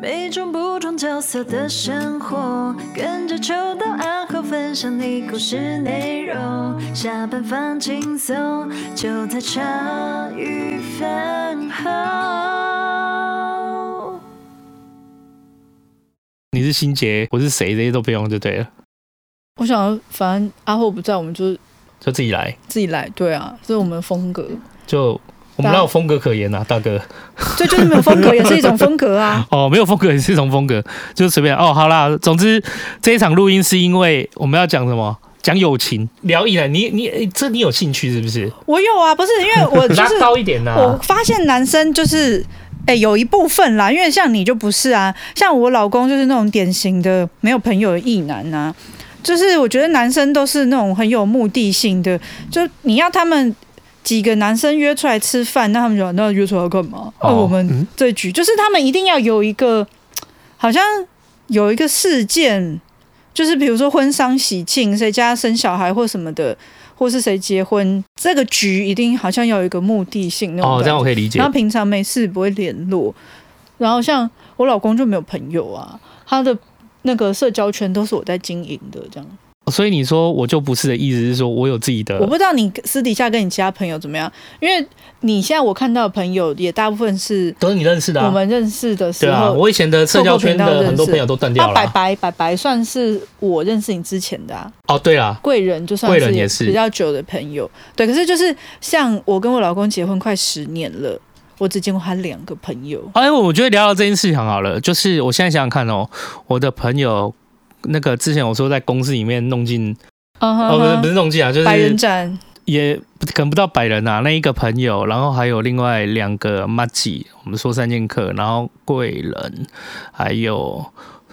每种不同角色的生活，跟着秋到暗号分享你故事内容。下班放轻松，就在茶余饭后。你是心杰，我是谁，这些都不用就对了。我想，反正阿厚不在，我们就就自己来，自己来。对啊，这是我们风格。就。我们哪有风格可言呐、啊，大哥？对，就是没有风格，也是一种风格啊。哦，没有风格也是一种风格，就随便哦。好啦，总之这一场录音是因为我们要讲什么？讲友情，聊艺男。你你这你有兴趣是不是？我有啊，不是因为我 就是拉高一点呐、啊。我发现男生就是哎、欸，有一部分啦，因为像你就不是啊，像我老公就是那种典型的没有朋友的艺男呐。就是我觉得男生都是那种很有目的性的，就你要他们。几个男生约出来吃饭，那他们就那约出来干嘛？那、哦、我们这局、嗯、就是他们一定要有一个，好像有一个事件，就是比如说婚丧喜庆，谁家生小孩或什么的，或是谁结婚，这个局一定好像要有一个目的性那种。哦，这样我可以理解。然后平常没事不会联络，然后像我老公就没有朋友啊，他的那个社交圈都是我在经营的，这样。所以你说我就不是的意思是说我有自己的，我不知道你私底下跟你其他朋友怎么样，因为你现在我看到的朋友也大部分是都是你认识的，我们认识的时候，对啊，我以前的社交圈的很多朋友都断掉了。白白白白算是我认识你之前的啊。哦，对啊，贵人就算是比较久的朋友，对。可是就是像我跟我老公结婚快十年了，我只见过他两个朋友。哎，我觉得聊聊这件事情好了，就是我现在想想看哦，我的朋友。那个之前我说在公司里面弄进，uh -huh. 哦不是不是弄进啊，就是百人斩，也可能不到百人啊。那一个朋友，然后还有另外两个麻吉，我们说三剑客，然后贵人，还有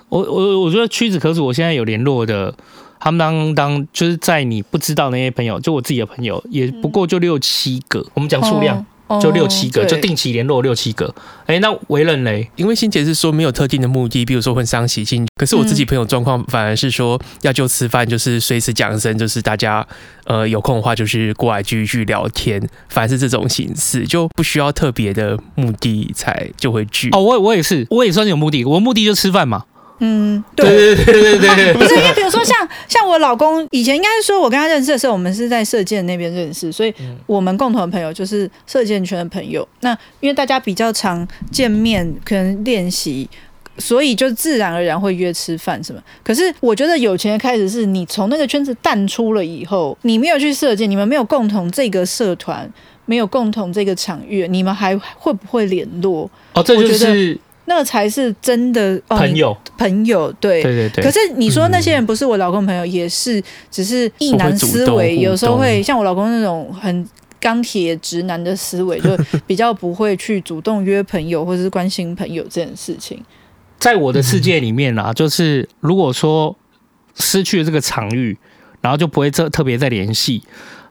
我我我觉得屈指可数。我现在有联络的，他们当当就是在你不知道那些朋友，就我自己的朋友，也不过就六七个。嗯、我们讲数量。Oh. 就六七个，就定期联络六七个。哎、欸，那为人嘞？因为心姐是说没有特定的目的，比如说婚丧喜庆。可是我自己朋友状况反而是说，要就吃饭，就是随时讲声，就是大家呃有空的话，就是过来聚一聚聊天。反而是这种形式，就不需要特别的目的才就会聚。哦，我我也是，我也算是有目的，我目的就吃饭嘛。嗯，对对对对对对，不是因为比如说像像我老公以前应该是说，我跟他认识的时候，我们是在射箭那边认识，所以我们共同的朋友就是射箭圈的朋友。那因为大家比较常见面，可能练习，所以就自然而然会约吃饭什么。可是我觉得有钱的开始是你从那个圈子淡出了以后，你没有去射箭，你们没有共同这个社团，没有共同这个场域，你们还会不会联络？哦，这就是。那才是真的朋友，朋友对对对对。可是你说那些人不是我老公朋友，嗯、也是只是异男思维，有时候会像我老公那种很钢铁直男的思维，就比较不会去主动约朋友或者是关心朋友这件事情。在我的世界里面啊，就是如果说失去了这个场域，然后就不会特特别再联系。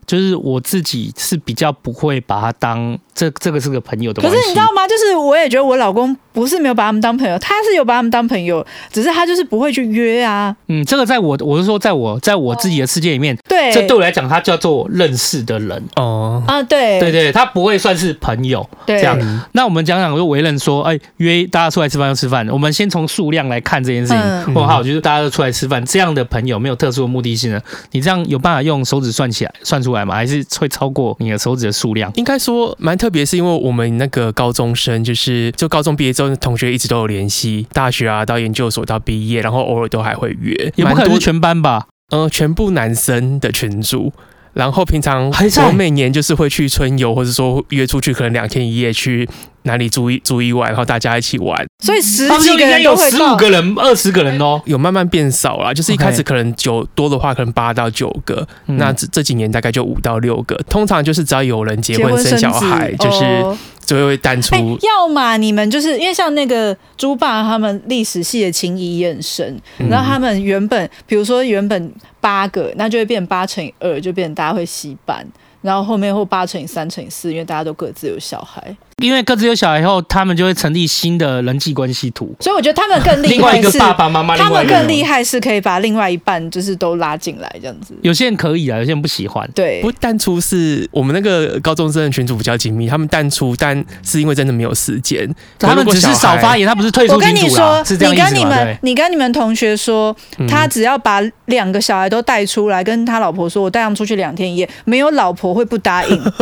就是我自己是比较不会把它当这这个是个朋友的。可是你知道吗？就是我也觉得我老公不是没有把他们当朋友，他是有把他们当朋友，只是他就是不会去约啊。嗯，这个在我我是说，在我在我自己的世界里面，对，这对我来讲，他叫做认识的人哦啊，对对对，他不会算是朋友这样。那我们讲讲，就为人说，哎，约大家出来吃饭就吃饭。我们先从数量来看这件事情。嗯、我好，就是大家都出来吃饭，这样的朋友没有特殊的目的性呢，你这样有办法用手指算起来算出来吗？还是会超过你的手指的数量？应该说蛮特别，是因为我们那个高中生，就是就高中毕业之后，同学一直都有联系，大学啊到研究所到毕业，然后偶尔都还会约，也不可能是全班吧？呃，全部男生的群组。然后平常我每年就是会去春游，或者说约出去，可能两天一夜去哪里住一住一晚，然后大家一起玩。所以十几个人有十五个人、二十个人哦，有慢慢变少了。就是一开始可能九多的话，可能八到九个，那这这几年大概就五到六个。通常就是只要有人结婚生小孩，就是。就会淡出，欸，要么你们就是因为像那个猪爸他们历史系的情谊也很深，嗯，然后他们原本比如说原本八个，那就会变八乘以二，就变成大家会洗版，然后后面会八乘以三乘以四，因为大家都各自有小孩。因为各自有小孩以后，他们就会成立新的人际关系图。所以我觉得他们更厉害，另外一个爸爸妈妈，他们更厉害是可以把另外一半就是都拉进来这样子。有些人可以啊，有些人不喜欢。对，不淡出是我们那个高中生的群组比较紧密，他们淡出，但是因为真的没有时间，他们只是少发言，他不是退出群组。我跟你说，你跟你们，你跟你们同学说，他只要把两个小孩都带出来，跟他老婆说，我带他们出去两天一夜，没有老婆会不答应。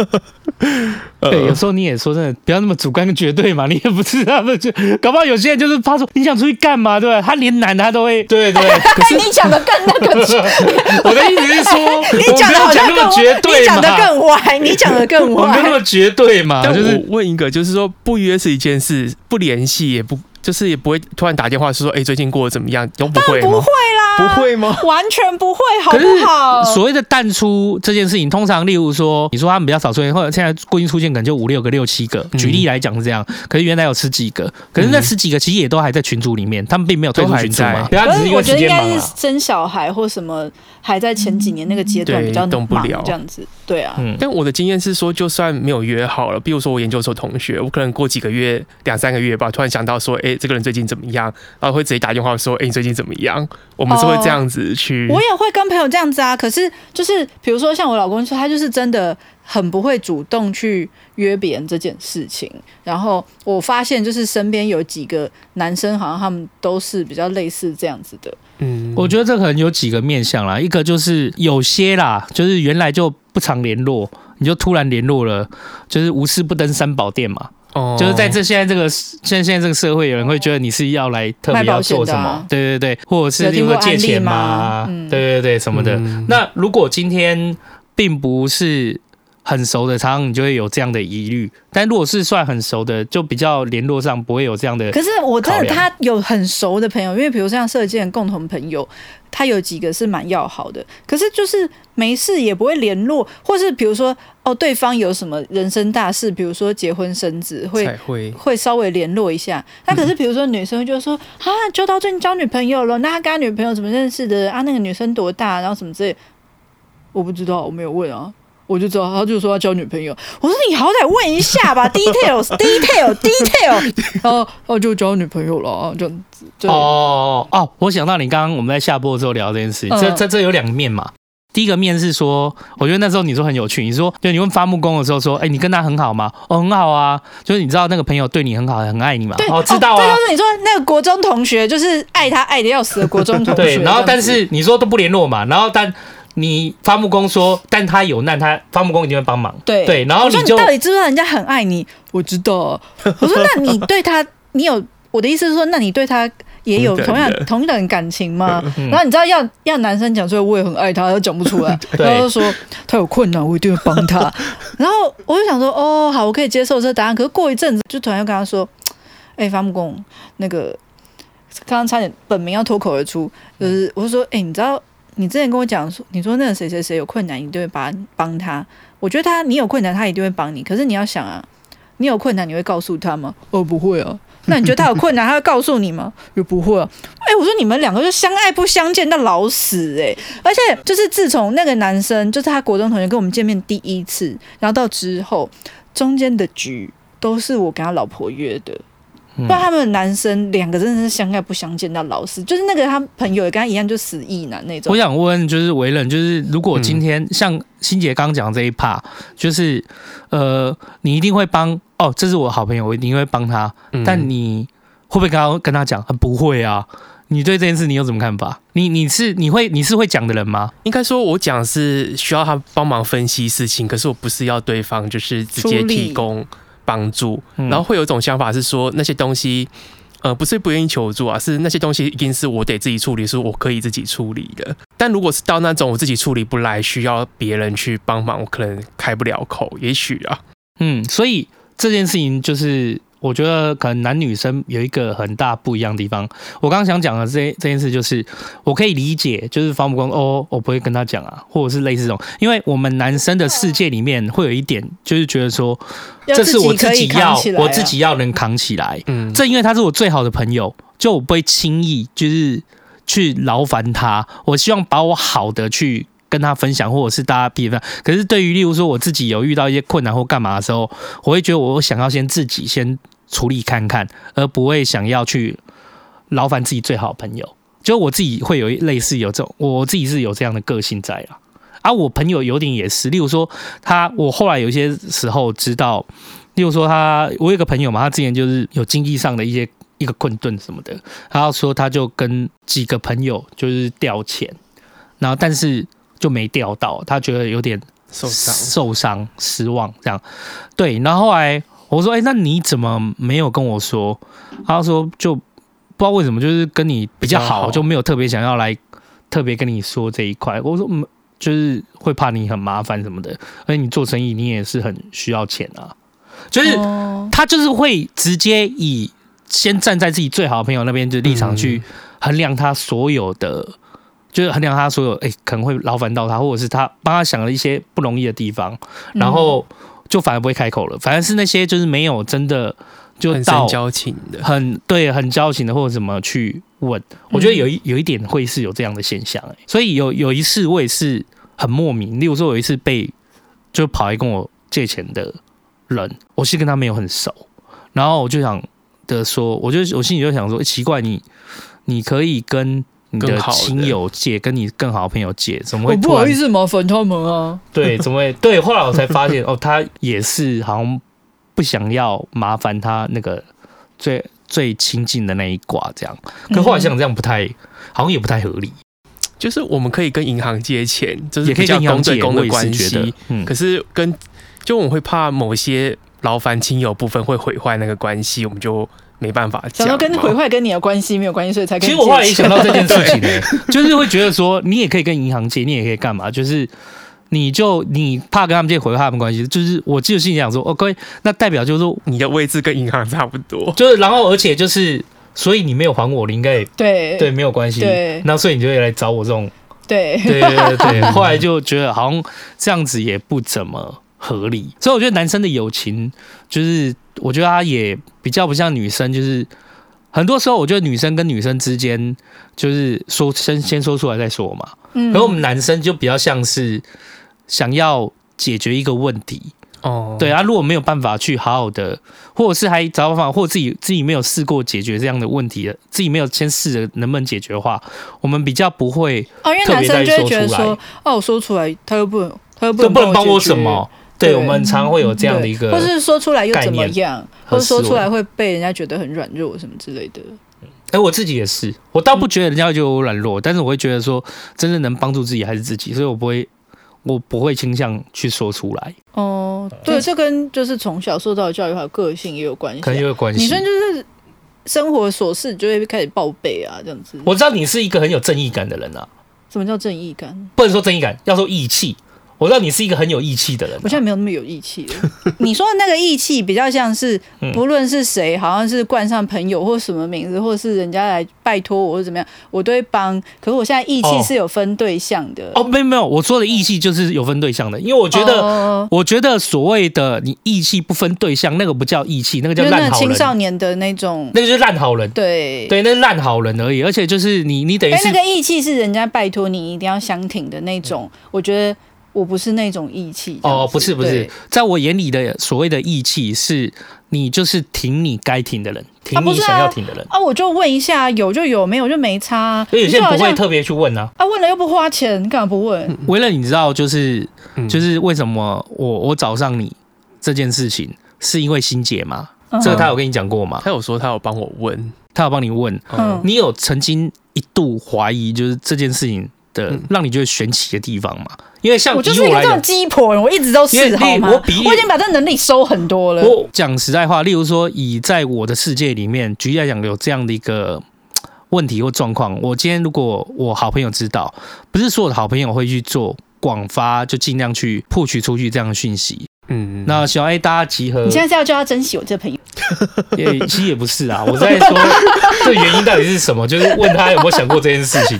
对，有时候你也说真的，不要那么主观跟绝对嘛，你也不知道，就搞不好有些人就是他说你想出去干嘛，对吧？他连男的他都会，对对。可是你讲的更那个，我的意思是说，你讲的好像更绝对，你讲的更歪，你讲的更 歪，我没有那么绝对嘛。就是问一个，就是说不约是一件事，不联系也不。就是也不会突然打电话说，哎、欸，最近过得怎么样？都不会吗？不会啦，不会吗？完全不会，好不好？所谓的淡出这件事情，通常例如说，你说他们比较少出现，或者现在固定出现可能就五六个、六七个。举例来讲是这样，可是原来有十几个，可是那十几个其实也都还在群组里面，他们并没有退出群组嘛。可是我觉得应该是生小孩或什么还在前几年那个阶段比较动不了这样子。对啊，嗯。但我的经验是说，就算没有约好了，比如说我研究所同学，我可能过几个月、两三个月吧，突然想到说，哎、欸，这个人最近怎么样？样，然后会直接打电话说：“哎、欸，你最近怎么样？”我们是会这样子去。我也会跟朋友这样子啊。可是就是，比如说像我老公说，他就是真的很不会主动去约别人这件事情。然后我发现，就是身边有几个男生，好像他们都是比较类似这样子的。嗯，我觉得这可能有几个面向啦。一个就是有些啦，就是原来就不常联络，你就突然联络了，就是无事不登三宝殿嘛。哦，就是在这现在这个现在现在这个社会，有人会觉得你是要来特别要做什么？啊、对对对，或者是例如借钱吗？嗯、对对对，什么的。嗯、那如果今天并不是很熟的，常常你就会有这样的疑虑。但如果是算很熟的，就比较联络上不会有这样的。可是我真的他有很熟的朋友，因为比如像射箭共同朋友。他有几个是蛮要好的，可是就是没事也不会联络，或是比如说哦，对方有什么人生大事，比如说结婚生子，会会会稍微联络一下。那可是比如说女生就说、嗯、啊，就到最近交女朋友了，那他跟他女朋友怎么认识的啊？那个女生多大，然后什么之类，我不知道，我没有问啊。我就知道，他就说要交女朋友。我说你好歹问一下吧，details，detail，detail。然后，哦，就交女朋友了，这样子。哦哦，我想到你刚刚我们在下播的时候聊这件事，这这这有两面嘛。第一个面是说，我觉得那时候你说很有趣，你说就你问伐木工的时候说，哎，你跟他很好吗？哦，很好啊，就是你知道那个朋友对你很好，很爱你嘛。对，哦，知道啊。对，就是你说那个国中同学，就是爱他爱的要死的国中同学。对，然后但是你说都不联络嘛，然后但。你伐木工说，但他有难，他伐木工一定会帮忙。对对，然后你就我说你到底知不知道人家很爱你？我知道。我说那你对他，你有我的意思是说，那你对他也有同样 同等感情吗？然后你知道要要男生讲出来，我也很爱他，他讲不出来，然后就说他有困难，我一定会帮他。然后我就想说，哦，好，我可以接受这个答案。可是过一阵子，就突然又跟他说，哎，伐木工，那个刚刚差点本名要脱口而出，就是我就说，哎，你知道。你之前跟我讲说，你说那个谁谁谁有困难，你就会帮帮他。我觉得他你有困难，他一定会帮你。可是你要想啊，你有困难，你会告诉他吗？哦，不会啊。那你觉得他有困难，他会告诉你吗？也不会啊。哎、欸，我说你们两个就相爱不相见到老死哎、欸。而且就是自从那个男生，就是他国中同学跟我们见面第一次，然后到之后中间的局都是我跟他老婆约的。不然他们男生两个真的是相爱不相见到老死，就是那个他朋友也跟他一样，就死意男那种。我想问，就是为人，就是如果今天像欣姐刚讲这一 part，就是呃，你一定会帮哦，这是我好朋友，我一定会帮他。但你会不会跟他跟他讲？不会啊。你对这件事你有什么看法？你你是你会你是会讲的人吗？应该说，我讲是需要他帮忙分析事情，可是我不是要对方就是直接提供。帮助，然后会有一种想法是说那些东西，呃，不是不愿意求助啊，是那些东西一定是我得自己处理，是我可以自己处理的。但如果是到那种我自己处理不来，需要别人去帮忙，我可能开不了口。也许啊，嗯，所以这件事情就是。我觉得可能男女生有一个很大不一样的地方。我刚刚想讲的这这件事，就是我可以理解，就是方木工哦，我不会跟他讲啊，或者是类似这种，因为我们男生的世界里面会有一点，就是觉得说，这是我自己要，我自己要能扛起来。嗯，正因为他是我最好的朋友，就我不会轻易就是去劳烦他。我希望把我好的去跟他分享，或者是大家彼此。可是对于例如说我自己有遇到一些困难或干嘛的时候，我会觉得我想要先自己先处理看看，而不会想要去劳烦自己最好的朋友。就我自己会有类似有这种，我自己是有这样的个性在啊。啊，我朋友有点也是，例如说他，我后来有些时候知道，例如说他，我有个朋友嘛，他之前就是有经济上的一些一个困顿什么的，然后说他就跟几个朋友就是调钱，然后但是就没调到，他觉得有点受伤、受伤、失望这样。对，然后后来我说，哎，那你怎么没有跟我说？他说就不知道为什么，就是跟你比较好，就没有特别想要来特别跟你说这一块。我说嗯。就是会怕你很麻烦什么的，而且你做生意你也是很需要钱啊。就是他就是会直接以先站在自己最好的朋友那边的立场去衡量他所有的，就是衡量他所有哎可能会劳烦到他，或者是他帮他想了一些不容易的地方，然后就反而不会开口了。反而是那些就是没有真的就到很交情的，很对很交情的或者怎么去问，我觉得有一有一点会是有这样的现象哎，所以有有一次我也是。很莫名，例如说，有一次被就跑来跟我借钱的人，我是跟他没有很熟，然后我就想的说，我就我心里就想说，奇怪，你你可以跟你的亲友借，跟你更好的朋友借，怎么会？不好意思麻烦他们啊？对，怎么会？对，后来我才发现，哦，他也是好像不想要麻烦他那个最最亲近的那一卦这样，可后来想这样不太，好像也不太合理。就是我们可以跟银行借钱，就是比较公对公的关系。嗯，可是跟就我们会怕某些劳烦亲友部分会毁坏那个关系，我们就没办法讲。想到跟毁坏跟你的关系没有关系，所以才可以。其实我后来也想到这件事情呢，就是会觉得说，你也可以跟银行借，你也可以干嘛？就是你就你怕跟他们借毁坏他们关系，就是我记得心里想说，OK，那代表就是说你的位置跟银行差不多，就是然后而且就是。所以你没有还我，你应该也对对没有关系。对，那所以你就会来找我这种。对对对对。后来就觉得好像这样子也不怎么合理，所以我觉得男生的友情就是，我觉得他也比较不像女生，就是很多时候我觉得女生跟女生之间就是说先先说出来再说嘛。嗯。而我们男生就比较像是想要解决一个问题。哦，对啊，如果没有办法去好好的，或者是还找办法，或者自己自己没有试过解决这样的问题的，自己没有先试着能不能解决的话，我们比较不会哦，因为男生就会觉得说，哦，我说出来他又不能，他又不能，不能帮我什么？对，我们常会有这样的一个，或是说出来又怎么样，或者说出来会被人家觉得很软弱什么之类的。哎，我自己也是，我倒不觉得人家会觉得我软弱，但是我会觉得说，真正能帮助自己还是自己，所以我不会。我不会倾向去说出来。哦，对，这跟就是从小受到的教育还有个性也有关系，可能也有关系。女生就是生活琐事就会开始报备啊，这样子。我知道你是一个很有正义感的人啊。什么叫正义感？不能说正义感，要说义气。我知道你是一个很有义气的人，啊，我现在没有那么有义气了。你说的那个义气比较像是，不论是谁，好像是冠上朋友或什么名字，或者是人家来拜托我或者怎么样，我都会帮。可是我现在义气是有分对象的。哦，没有没有，我说的义气就是有分对象的，因为我觉得，哦、我觉得所谓的你义气不分对象，那个不叫义气，那个叫烂好人。青少年的那种，那个就是烂好人。对对，那是烂好人而已。而且就是你，你等于是那个义气是人家拜托你一定要相挺的那种，我觉得。我不是那种义气哦，不是不是，在我眼里的所谓的义气，是你就是挺你该挺的人，挺你想要挺的人啊，啊。我就问一下，有就有，没有就没差。所以有些人不会特别去问啊，啊，问了又不花钱，干嘛不问？为了你知道，就是就是为什么我我找上你这件事情，是因为心姐吗？嗯、这个他有跟你讲过吗？他有说他有帮我问，他有帮你问，嗯，你有曾经一度怀疑，就是这件事情的让你觉得玄奇的地方吗？因为像我就是一个这种鸡婆，我一直都是好吗？我已经把这能力收很多了。我讲实在话，例如说，以在我的世界里面，举例来讲，有这样的一个问题或状况，我今天如果我好朋友知道，不是所有的好朋友会去做广发，就尽量去 push 出去这样的讯息。嗯，那希望哎，大家集合。你现在是要叫他珍惜我这朋友？也其实也不是啊，我在说这原因到底是什么？就是问他有没有想过这件事情。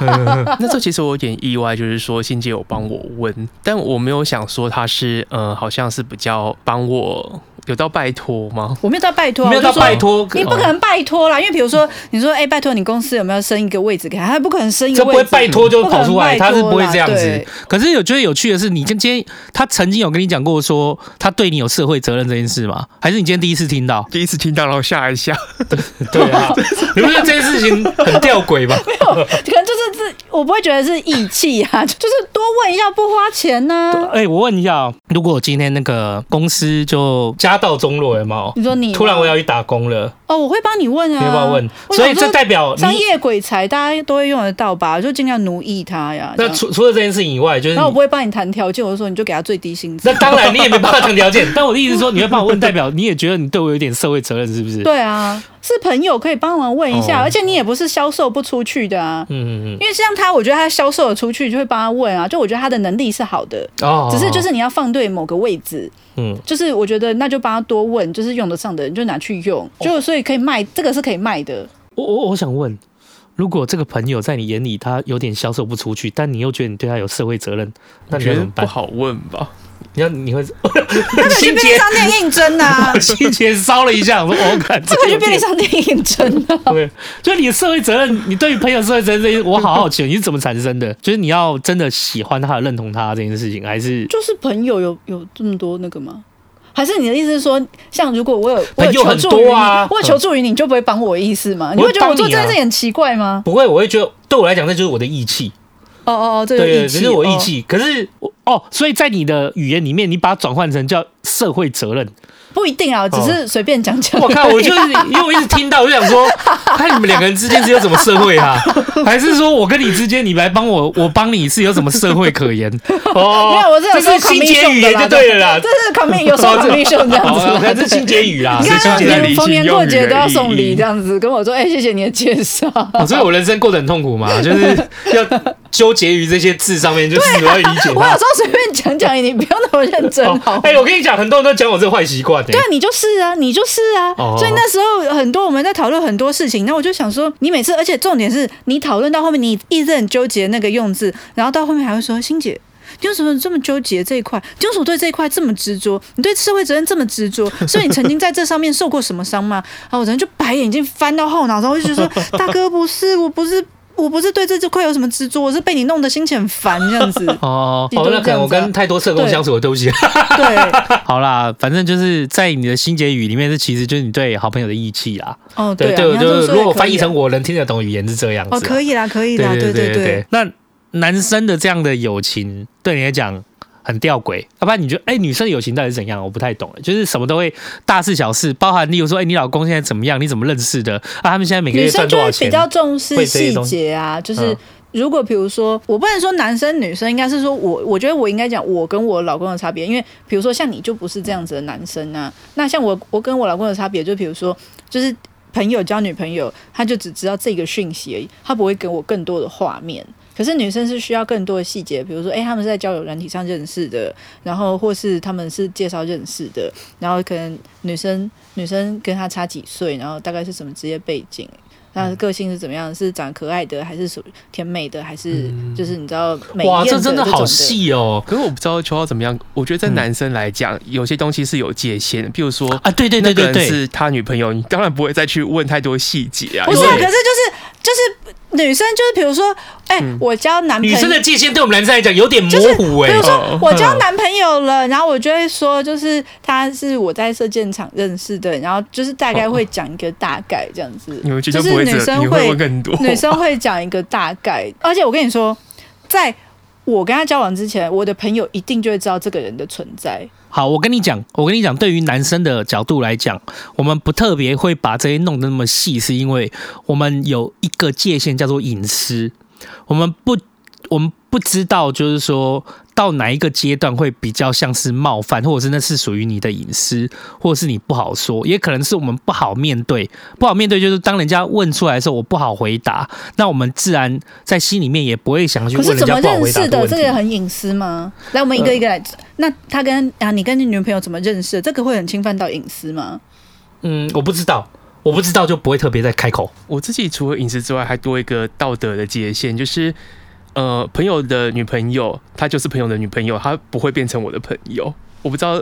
那这其实我有点意外，就是说欣姐有帮我问，但我没有想说他是呃，好像是比较帮我有到拜托吗？我没有到拜托，没有到拜托，你不可能拜托啦，因为比如说你说哎、欸，拜托你公司有没有升一个位置给他？他不可能升一个位置，这不会拜托就跑出来，他是不会这样子。可是有觉得有趣的是，你今天他曾经有跟你讲过说他对你有社会责任这件事吗？还是你今天第一次听到？第一次听到，然后吓一吓。对啊，你不觉得这件事情很吊诡吗？没有，可能就是这，我不会觉得是义气啊，就是多问一下不花钱呢、啊。哎、欸，我问一下，如果今天那个公司就家道中落，有没有？你说你突然我要去打工了。哦，我会帮你问啊，你会帮我问，所以这代表商业鬼才，大家都会用得到吧？就尽量奴役他呀。那除除了这件事情以外，就是那我不会帮你谈条件，我就说你就给他最低薪资。那当然，你也没办法谈条件。但我的意思是说，你会帮我问，代表你也觉得你对我有点社会责任，是不是？对啊，是朋友可以帮忙问一下，而且你也不是销售不出去的啊。嗯嗯嗯。因为像他，我觉得他销售的出去，就会帮他问啊。就我觉得他的能力是好的，哦，只是就是你要放对某个位置。嗯，就是我觉得那就帮他多问，就是用得上的人就拿去用，就所以可以卖，这个是可以卖的。我我我想问，如果这个朋友在你眼里他有点销售不出去，但你又觉得你对他有社会责任，那你觉得怎么办？不好问吧？你要你会 那个去便利商店应征啊？心结烧了一下，我说我感这个去便利商店应征啊？对，就你的社会责任，你对于朋友社会责任我好好奇你是怎么产生的？就是你要真的喜欢他、认同他这件事情，还是就是朋友有有这么多那个吗？还是你的意思是说，像如果我有我有求助于你，我有求助于你，你就不会帮我的意思吗？你会觉得我做这件事很奇怪吗？不会，我会觉得对我来讲，那就是我的义气。哦哦哦，这个义气，对，这是我义气。可是哦，所以在你的语言里面，你把它转换成叫社会责任。不一定啊，只是随便讲讲。我看我就是 因为我一直听到，我就想说，看 你们两个人之间是有什么社会啊？还是说我跟你之间，你来帮我，我帮你是有什么社会可言？哦，没有，我这是清洁语言就对了啦。这是 commission，有时候 commission 这样子，这是清洁语啦。你看，逢年过节都要送礼这样子，跟我说，哎，谢谢你的介绍。所以我人生过得很痛苦嘛，就是要纠结于这些字上面，就是我要理解。我有时候随便讲讲，你不要那么认真好。哎，我跟你讲，很多人都讲我这个坏习惯。对啊，你就是啊，你就是啊，哦、所以那时候很多我们在讨论很多事情，那我就想说，你每次，而且重点是你讨论到后面，你一直很纠结那个用字，然后到后面还会说，欣姐，你为什么这么纠结这一块？你为什么对这一块这么执着？你对社会责任这么执着？所以你曾经在这上面受过什么伤吗？然后我人就白眼睛翻到后脑，然后我就觉得说，大哥不是，我不是。我不是对这块有什么执着，我是被你弄得心情很烦这样子。哦，好，那可能我跟太多社工相处的东西。对，好啦，反正就是在你的心结语里面，这其实就是你对好朋友的义气啦。哦，对，对，就是如果翻译成我能听得懂语言是这样子。哦，可以啦，可以啦，对对对。那男生的这样的友情对你来讲？很吊诡，要不然你觉得，哎、欸，女生的友情到底是怎样？我不太懂，就是什么都会大事小事，包含例如说，哎、欸，你老公现在怎么样？你怎么认识的？啊，他们现在每个月赚多少钱？女生就会比较重视细节啊，就是如果比如说，我不能说男生女生，应该是说我，我觉得我应该讲我跟我老公的差别，因为比如说像你就不是这样子的男生啊，那像我，我跟我老公的差别，就比如说，就是朋友交女朋友，他就只知道这个讯息而已，他不会给我更多的画面。可是女生是需要更多的细节，比如说，哎、欸，他们是在交友软体上认识的，然后或是他们是介绍认识的，然后可能女生女生跟他差几岁，然后大概是什么职业背景，他的个性是怎么样，是长可爱的，还是属于甜美的，还是就是你知道美？哇，这真的好细哦！可是我不知道秋豪怎么样，我觉得在男生来讲，嗯、有些东西是有界限的，譬如说啊，对对对对对，是他女朋友，你当然不会再去问太多细节啊。不是，可是就是就是。女生就是，比如说，哎、欸，我交男朋友，女生的界限对我们男生来讲有点模糊哎、欸。比如说，我交男朋友了，然后我就会说，就是他是我在射箭场认识的，然后就是大概会讲一个大概这样子。就是女生会，女生会讲一个大概，而且我跟你说，在我跟他交往之前，我的朋友一定就会知道这个人的存在。好，我跟你讲，我跟你讲，对于男生的角度来讲，我们不特别会把这些弄得那么细，是因为我们有一个界限叫做隐私，我们不，我们不知道，就是说。到哪一个阶段会比较像是冒犯，或者是那是属于你的隐私，或者是你不好说，也可能是我们不好面对，不好面对就是当人家问出来的时候，我不好回答，那我们自然在心里面也不会想去问人家不好回答的问题。可是怎么认识的？这个也很隐私吗？来，我们一个一个来。呃、那他跟啊，你跟你女朋友怎么认识？这个会很侵犯到隐私吗？嗯，我不知道，我不知道就不会特别再开口。我自己除了隐私之外，还多一个道德的界限，就是。呃，朋友的女朋友，她就是朋友的女朋友，她不会变成我的朋友。我不知道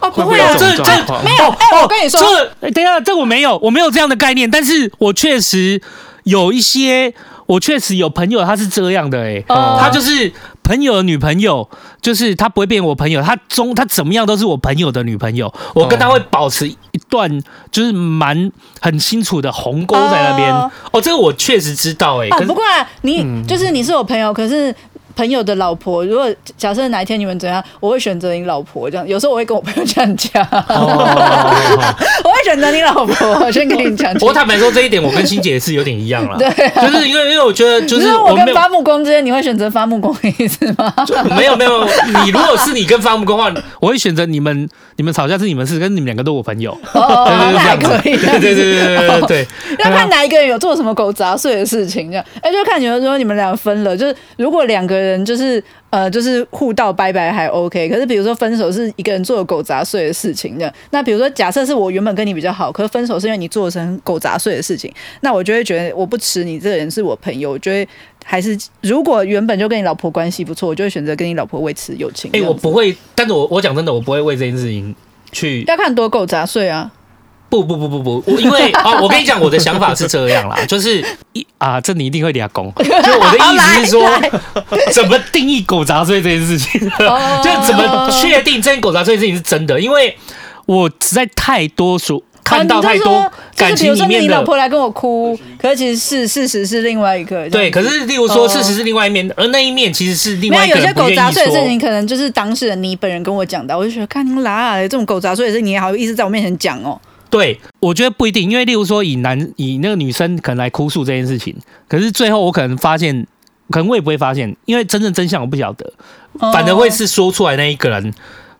哦，不会啊这这没有。哎，我跟你说，这等一下，这我没有，我没有这样的概念，但是我确实有一些。我确实有朋友，他是这样的哎、欸，oh. 他就是朋友的女朋友，就是他不会变我朋友，他中他怎么样都是我朋友的女朋友，我跟他会保持一段就是蛮很清楚的鸿沟在那边。Oh. 哦，这个我确实知道哎、欸。Oh, 不过、啊、你、嗯、就是你是我朋友，可是。朋友的老婆，如果假设哪一天你们怎样，我会选择你老婆这样。有时候我会跟我朋友这样讲，我会选择你老婆。我先跟你讲。不过坦白说这一点，我跟欣姐是有点一样了。对、啊，就是因为因为我觉得就是我，我跟伐木工之间，你会选择伐木工的意思吗？没有没有，你如果是你跟伐木工的话，我会选择你们。你们吵架是你们事，跟你们两个都我朋友。哦，那还可以。对对对对对对。要看哪一个人有做什么狗杂碎的事情，这样。哎，就看你们说你们俩分了，就是如果两个人就是呃就是互道拜拜还 OK，可是比如说分手是一个人做了狗杂碎的事情，这样。那比如说假设是我原本跟你比较好，可是分手是因为你做成狗杂碎的事情，那我就会觉得我不吃你这个人是我朋友，我就会。还是如果原本就跟你老婆关系不错，我就会选择跟你老婆维持友情。哎、欸，我不会，但是我我讲真的，我不会为这件事情去。要看多狗杂碎啊！不不不不不，我因为啊，我跟你讲，我的想法是这样啦，就是一啊，这你一定会俩公。就我的意思是说，怎么定义狗杂碎这件事情？就怎么确定这件狗杂碎事情是真的？因为我实在太多数。看到太多感情里面的，就是比如说你老婆来跟我哭，可是其实是事实是另外一个。对，可是例如说事实是另外一面，而那一面其实是另外一个。有些狗杂碎的事情，可能就是当事人你本人跟我讲的，我就觉得看你啦，这种狗杂碎的事情，你也好意思在我面前讲哦？对，我觉得不一定，因为例如说以男以那个女生可能来哭诉这件事情，可是最后我可能发现，可能我也不会发现，因为真正真相我不晓得，反而会是说出来那一个人，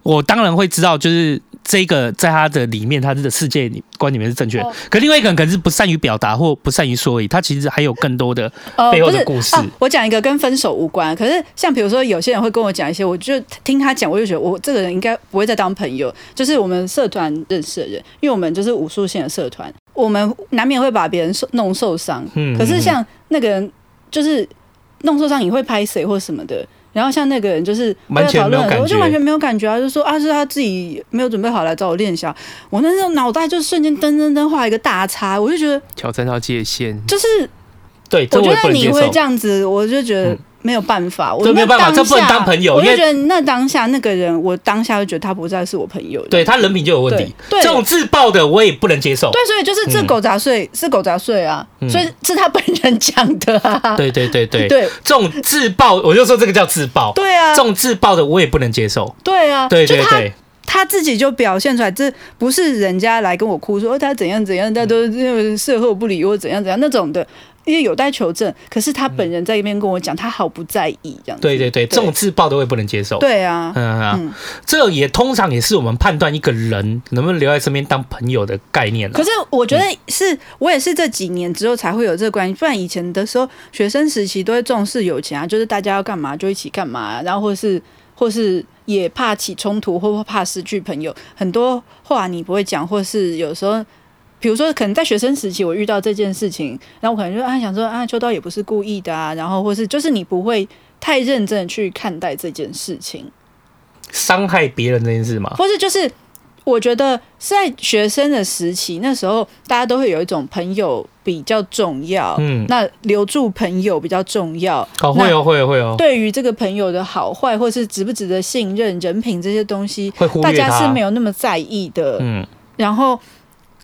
我当然会知道，就是。这个在他的里面，他的世界观里面是正确的，可另外一个人可能是不善于表达或不善于说而已。他其实还有更多的背后的故事。呃、我讲一个跟分手无关，可是像比如说有些人会跟我讲一些，我就听他讲，我就觉得我这个人应该不会再当朋友。就是我们社团认识的人，因为我们就是武术线的社团，我们难免会把别人受弄受伤。嗯，可是像那个人就是弄受伤，你会拍谁或什么的。然后像那个人就是完全没有感觉，我就完全没有感觉啊，就说啊是他自己没有准备好来找我练一下，我那时候脑袋就瞬间噔噔噔画一个大叉，我就觉得挑战到界限，就是对，我觉得你会这样子，我就觉得。嗯没有办法，我没有办法，这不能当朋友。我就觉得那当下那个人，我当下就觉得他不再是我朋友。对，他人品就有问题。对，这种自爆的我也不能接受。对，所以就是这狗杂碎是狗杂碎啊，所以是他本人讲的啊。对对对对对，这种自爆，我就说这个叫自爆。对啊，这种自爆的我也不能接受。对啊，对对对，他自己就表现出来，这不是人家来跟我哭说他怎样怎样，他都因为事后不理我怎样怎样那种的。因为有待求证，可是他本人在一边跟我讲，他毫不在意这样子。对对对，这种自爆的我也不能接受。对啊，嗯啊，嗯，这也通常也是我们判断一个人能不能留在身边当朋友的概念。可是我觉得是我也是这几年之后才会有这个关系，不然以前的时候，学生时期都会重视友情啊，就是大家要干嘛就一起干嘛，然后或是或是也怕起冲突，或怕失去朋友，很多话你不会讲，或是有时候。比如说，可能在学生时期我遇到这件事情，然后我可能就啊想说啊，秋刀也不是故意的啊，然后或是就是你不会太认真的去看待这件事情，伤害别人这件事吗？或是就是我觉得在学生的时期，那时候大家都会有一种朋友比较重要，嗯，那留住朋友比较重要，哦，会哦，会哦，会哦。对于这个朋友的好坏，或是值不值得信任、人品这些东西，大家是没有那么在意的，嗯，然后。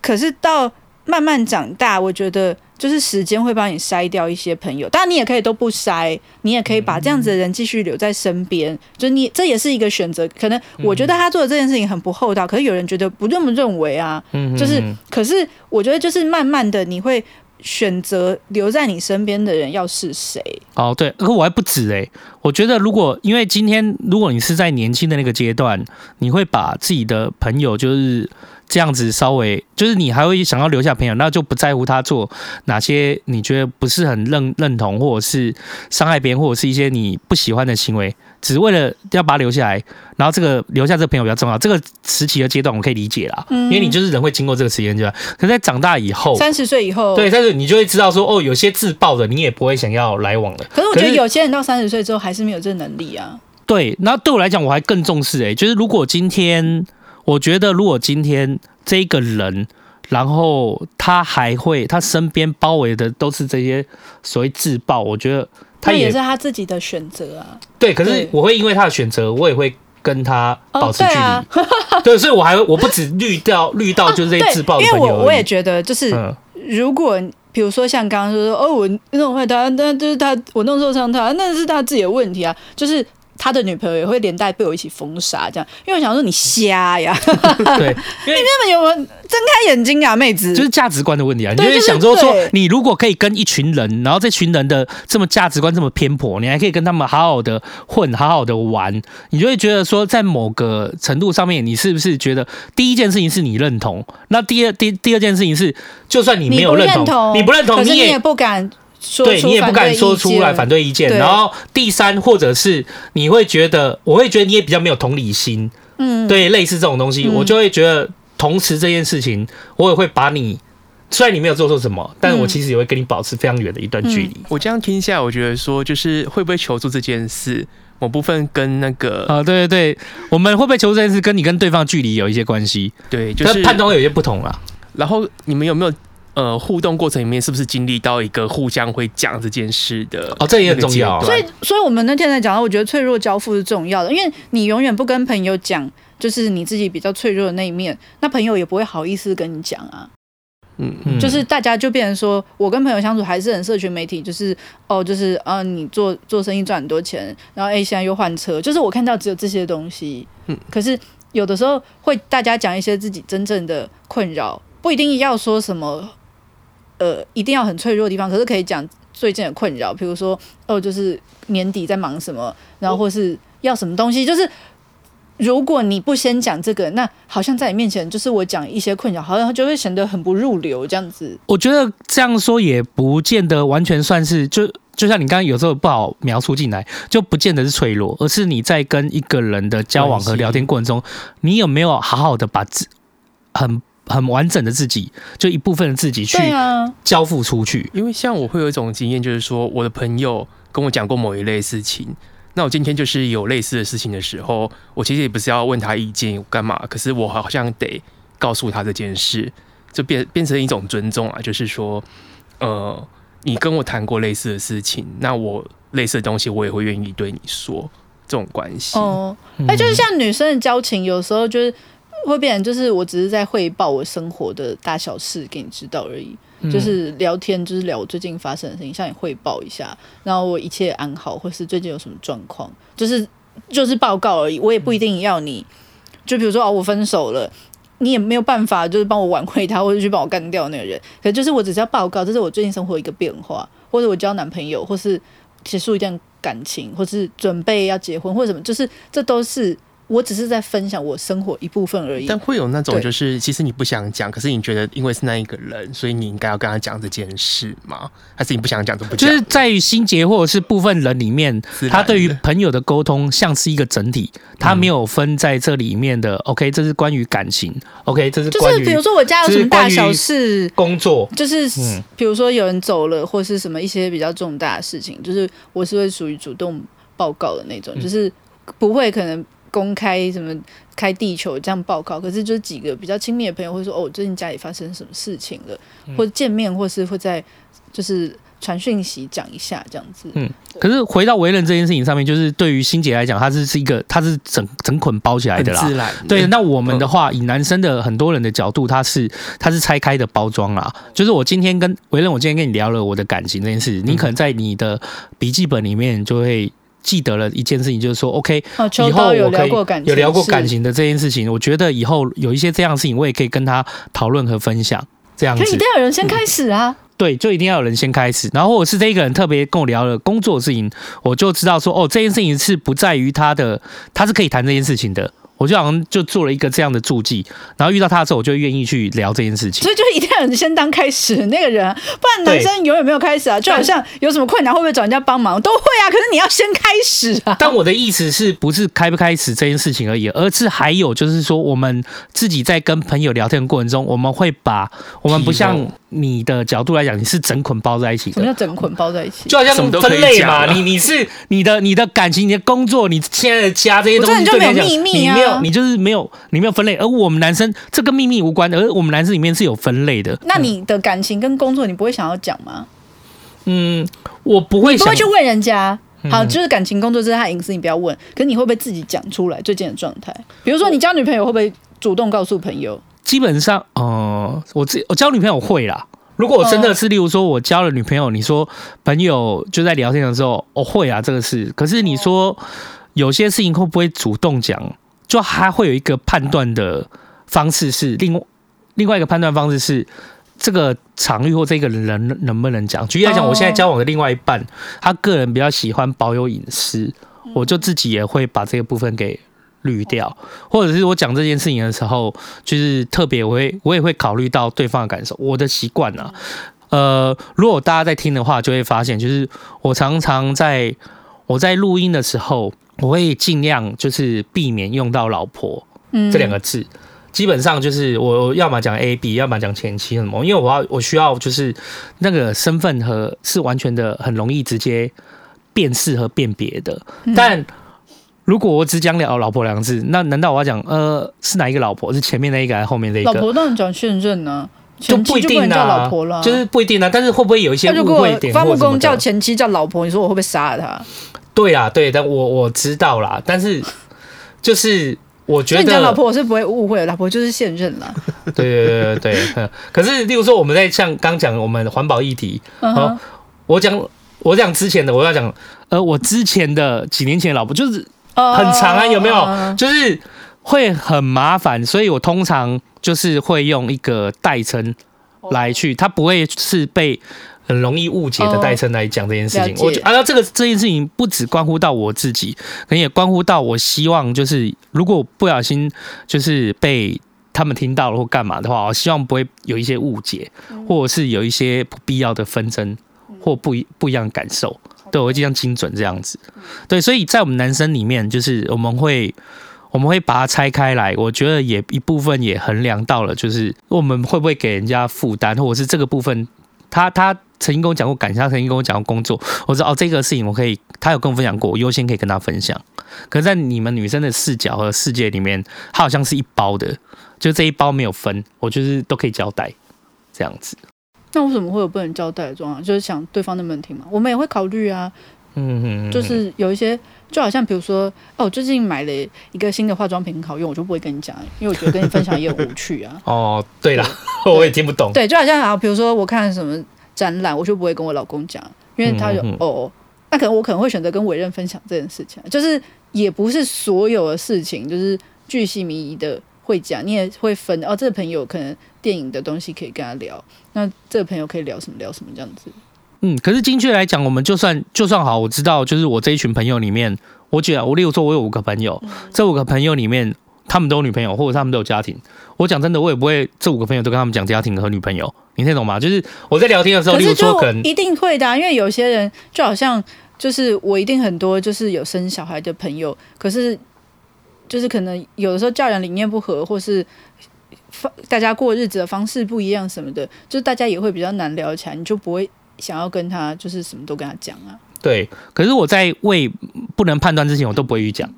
可是到慢慢长大，我觉得就是时间会帮你筛掉一些朋友，当然你也可以都不筛，你也可以把这样子的人继续留在身边，就你这也是一个选择。可能我觉得他做的这件事情很不厚道，可是有人觉得不这么认为啊。嗯就是，可是我觉得就是慢慢的你会选择留在你身边的人要是谁？哦，对，可我还不止哎，我觉得如果因为今天如果你是在年轻的那个阶段，你会把自己的朋友就是。这样子稍微就是你还会想要留下朋友，那就不在乎他做哪些你觉得不是很认认同，或者是伤害别人，或者是一些你不喜欢的行为，只为了要把他留下来。然后这个留下这个朋友比较重要。这个时期的阶段我可以理解啦，嗯，因为你就是人会经过这个时间阶段。可是在长大以后，三十岁以后，对，但是你就会知道说，哦，有些自爆的你也不会想要来往了。可是我觉得有些人到三十岁之后还是没有这能力啊。对，那对我来讲我还更重视诶、欸，就是如果今天。我觉得如果今天这个人，然后他还会，他身边包围的都是这些所谓自爆，我觉得他也，也是他自己的选择啊。对，可是我会因为他的选择，我也会跟他保持距离。对，啊、对，所以我还我不止滤掉滤到就是这些自爆的朋友，因为我我也觉得就是如果。比如说像刚刚说说哦，我弄坏他，那就是他我弄受伤他，那是他自己的问题啊，就是。他的女朋友也会连带被我一起封杀，这样，因为我想说你瞎呀，对，因 为你根本有没有睁开眼睛啊，妹子，就是价值观的问题啊。你就会想说说，你如果可以跟一群人，然后这群人的这么价值观这么偏颇，你还可以跟他们好好的混，好好的玩，你就会觉得说，在某个程度上面，你是不是觉得第一件事情是你认同？那第二第第二件事情是，就算你没有认同，你不认同，你也不敢。对你也不敢说出来反对意见，然后第三，或者是你会觉得，我会觉得你也比较没有同理心，嗯，对，类似这种东西，我就会觉得同时这件事情，我也会把你，虽然你没有做错什么，但我其实也会跟你保持非常远的一段距离。我这样听下来，我觉得说，就是会不会求助这件事，某部分跟那个啊，对对对，我们会不会求助这件事，跟你跟对方距离有一些关系，对，就是判断会有些不同啦。然后你们有没有？呃，互动过程里面是不是经历到一个互相会讲这件事的？哦，这也很重要。所以，所以我们那天在讲到，我觉得脆弱交付是重要的，因为你永远不跟朋友讲，就是你自己比较脆弱的那一面，那朋友也不会好意思跟你讲啊。嗯，嗯，就是大家就变成说，我跟朋友相处还是很社群媒体，就是哦，就是啊，你做做生意赚很多钱，然后哎，现在又换车，就是我看到只有这些东西。嗯，可是有的时候会大家讲一些自己真正的困扰，不一定要说什么。呃，一定要很脆弱的地方，可是可以讲最近的困扰，比如说哦，就是年底在忙什么，然后或是要什么东西，就是如果你不先讲这个，那好像在你面前就是我讲一些困扰，好像就会显得很不入流这样子。我觉得这样说也不见得完全算是，就就像你刚刚有时候不好描述进来，就不见得是脆弱，而是你在跟一个人的交往和聊天过程中，你有没有好好的把自很。很完整的自己，就一部分的自己去交付出去。因为像我会有一种经验，就是说我的朋友跟我讲过某一类事情，那我今天就是有类似的事情的时候，我其实也不是要问他意见干嘛，可是我好像得告诉他这件事，就变变成一种尊重啊，就是说，呃，你跟我谈过类似的事情，那我类似的东西我也会愿意对你说这种关系。哦，那就是像女生的交情，有时候就是。会变成就是我只是在汇报我生活的大小事给你知道而已，嗯、就是聊天，就是聊我最近发生的事情，向你汇报一下，然后我一切安好，或是最近有什么状况，就是就是报告而已。我也不一定要你，就比如说哦，我分手了，你也没有办法就是帮我挽回他，或者去帮我干掉那个人。可就是我只是要报告，这是我最近生活一个变化，或者我交男朋友，或是结束一段感情，或是准备要结婚，或者什么，就是这都是。我只是在分享我生活一部分而已。但会有那种，就是其实你不想讲，可是你觉得因为是那一个人，所以你应该要跟他讲这件事吗？还是你不想讲就不讲？就是在于心结或者是部分人里面，他对于朋友的沟通像是一个整体，他没有分在这里面的。OK，这是关于感情。OK，这是就是比如说我家有什么大小事，工作，就是比如说有人走了，或是什么一些比较重大的事情，就是我是会属于主动报告的那种，就是不会可能。公开什么开地球这样报告，可是就是几个比较亲密的朋友会说：“哦，最近家里发生什么事情了？”或者见面，或是会在就是传讯息讲一下这样子。嗯，可是回到为人这件事情上面，就是对于心姐来讲，它是是一个，它是整整捆包起来的啦。对，那我们的话，以男生的很多人的角度，他是他是拆开的包装啦。就是我今天跟为人，我今天跟你聊了我的感情这件事，你可能在你的笔记本里面就会。记得了一件事情，就是说，OK，以后我可以有聊过感情的这件事情，我觉得以后有一些这样的事情，我也可以跟他讨论和分享。这样子，就一定要有人先开始啊！对，就一定要有人先开始。然后，或者是这一个人特别跟我聊了工作的事情，我就知道说，哦，这件事情是不在于他的，他是可以谈这件事情的。我就好像就做了一个这样的注记，然后遇到他的时候，我就愿意去聊这件事情。所以就一定要先当开始的那个人，不然男生永远没有开始啊。就好像有什么困难，会不会找人家帮忙？都会啊。可是你要先开始啊。但我的意思是不是开不开始这件事情而已，而是还有就是说，我们自己在跟朋友聊天的过程中，我们会把我们不像你的角度来讲，你是整捆包在一起的。什么叫整捆包在一起？就好像分类嘛。你你是你的你的感情、你的工作、你现在的家这些东西，就没有秘密啊。有，你就是没有，你没有分类。而我们男生这跟秘密无关，而我们男生里面是有分类的。那你的感情跟工作，你不会想要讲吗？嗯，我不会想，不会去问人家。好，就是感情工作这是他隐私，你不要问。可是你会不会自己讲出来最近的状态？比如说你交女朋友会不会主动告诉朋友？基本上，哦、呃，我自我交女朋友会啦。如果我真的是，例如说我交了女朋友，你说朋友就在聊天的时候，我、哦、会啊，这个是。可是你说有些事情会不会主动讲？就还会有一个判断的方式是另另外一个判断方式是这个场域或这个人能不能讲？举例来讲，我现在交往的另外一半，他个人比较喜欢保有隐私，我就自己也会把这个部分给。滤掉，或者是我讲这件事情的时候，就是特别我会我也会考虑到对方的感受。我的习惯啊，呃，如果大家在听的话，就会发现，就是我常常在我在录音的时候，我会尽量就是避免用到“老婆”这两个字。基本上就是我要么讲 A B，要么讲前妻什么，因为我要我需要就是那个身份和是完全的很容易直接辨识和辨别的，但。如果我只讲了老婆两个字，那难道我要讲呃是哪一个老婆？是前面那一个还是后面那一个？老婆当然讲现任呢，就不一定啊。老婆了，就是不一定啊。但是会不会有一些误会点？伐木工叫前妻叫老婆，你说我会不会杀了他？对啊，对，但我我知道啦。但是 就是我觉得老婆我是不会误会的，老婆就是现任了。对对对对对。可是例如说我们在像刚讲我们环保议题，然后我讲我讲之前的，我要讲呃我之前的几年前的老婆就是。很长啊，有没有？就是会很麻烦，所以我通常就是会用一个代称来去，它不会是被很容易误解的代称来讲这件事情。我觉得啊，这个这件事情不只关乎到我自己，可能也关乎到我希望，就是如果不小心就是被他们听到了或干嘛的话，我希望不会有一些误解，或者是有一些不必要的纷争或不一不一样的感受。对，我会尽量精准这样子。对，所以在我们男生里面，就是我们会我们会把它拆开来。我觉得也一部分也衡量到了，就是我们会不会给人家负担，或者是这个部分，他他曾经跟我讲过感情，他曾经跟我讲过工作，我说哦，这个事情我可以，他有跟我分享过，我优先可以跟他分享。可是，在你们女生的视角和世界里面，他好像是一包的，就这一包没有分，我就是都可以交代这样子。那为什么会有不能交代的状况？就是想对方能不能听嘛？我们也会考虑啊。嗯嗯，就是有一些，就好像比如说，哦，最近买了一个新的化妆品很好用，我就不会跟你讲，因为我觉得跟你分享也很无趣啊。哦，对了，我也听不懂。对，就好像啊，比如说我看什么展览，我就不会跟我老公讲，因为他就哦，那可能我可能会选择跟委任分享这件事情，就是也不是所有的事情就是巨细靡遗的会讲，你也会分哦，这个朋友可能。电影的东西可以跟他聊，那这个朋友可以聊什么聊什么这样子。嗯，可是精确来讲，我们就算就算好，我知道，就是我这一群朋友里面，我觉得我例如说，我有五个朋友，嗯、这五个朋友里面，他们都有女朋友，或者他们都有家庭。我讲真的，我也不会这五个朋友都跟他们讲家庭和女朋友，你听懂吗？就是我在聊天的时候，例如说可能一定会的、啊，因为有些人就好像就是我一定很多就是有生小孩的朋友，可是就是可能有的时候教养理念不合，或是。大家过日子的方式不一样，什么的，就是大家也会比较难聊起来，你就不会想要跟他，就是什么都跟他讲啊。对，可是我在未不能判断之前，我都不会去讲。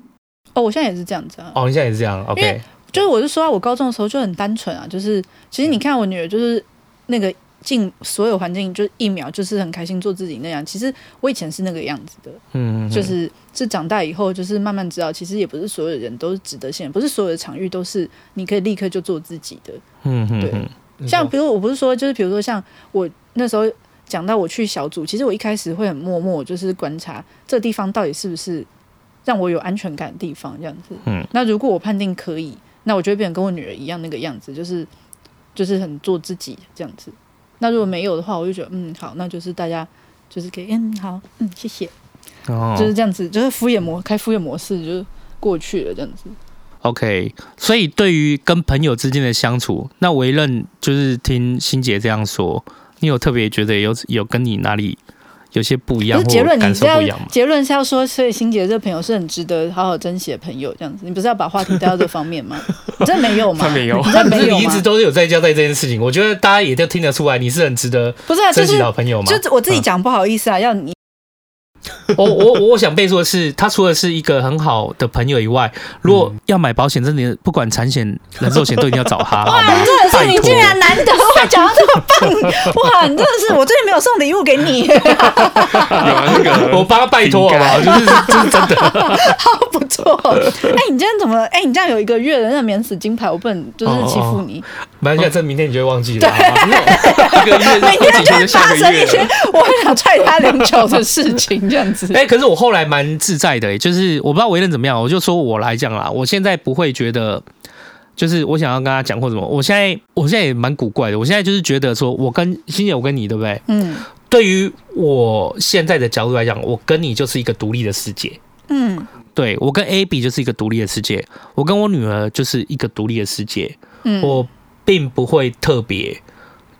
哦，我现在也是这样子啊。哦，你现在也是这样，OK。就是我是说，我高中的时候就很单纯啊，就是其实你看我女儿，就是那个。进所有环境就一秒就是很开心做自己那样，其实我以前是那个样子的，嗯，就是是长大以后就是慢慢知道，其实也不是所有人都是值得信任，不是所有的场域都是你可以立刻就做自己的，嗯嗯，对。像比如我不是说，就是比如说像我那时候讲到我去小组，其实我一开始会很默默，就是观察这地方到底是不是让我有安全感的地方这样子，嗯。那如果我判定可以，那我就会变成跟我女儿一样那个样子，就是就是很做自己这样子。那如果没有的话，我就觉得嗯好，那就是大家就是可以嗯好嗯谢谢，哦，就是这样子，就是敷衍模开敷衍模式就过去了这样子。OK，所以对于跟朋友之间的相处，那委任就是听欣姐这样说，你有特别觉得有有跟你哪里？有些不一样，结论你是要结论是要说，所以心杰这朋友是很值得好好珍惜的朋友，这样子。你不是要把话题带到这方面吗？你这没有吗？没有，你这没有你一直都有在交代这件事情。我觉得大家也都听得出来，你是很值得不是珍惜的朋友吗？就我自己讲不好意思啊，要你 我我我想备注的是，他除了是一个很好的朋友以外，如果要买保险，真的不管产险、人寿险都一定要找他。哇，真的是你竟然难得会讲到这么棒！哇，你真的是我最近没有送礼物给你。有那个，我帮他拜托好不好？就是真的，好不错。哎，你今天怎么？哎，你这样有一个月的那个免死金牌，我不能就是欺负你。没关系这明天你就会忘记了。一个月，明天就发生一些我很想踹他两脚的事情，这样子。哎，可是我后来蛮自在的，就是我不知道为人怎么样，我就说我来讲啦，我现在不会觉得，就是我想要跟他讲或什么。我现在，我现在也蛮古怪的，我现在就是觉得说，我跟欣姐，我跟你，对不对？嗯。对于我现在的角度来讲，我跟你就是一个独立的世界。嗯。对，我跟 A 比就是一个独立的世界，我跟我女儿就是一个独立的世界。嗯。我。并不会特别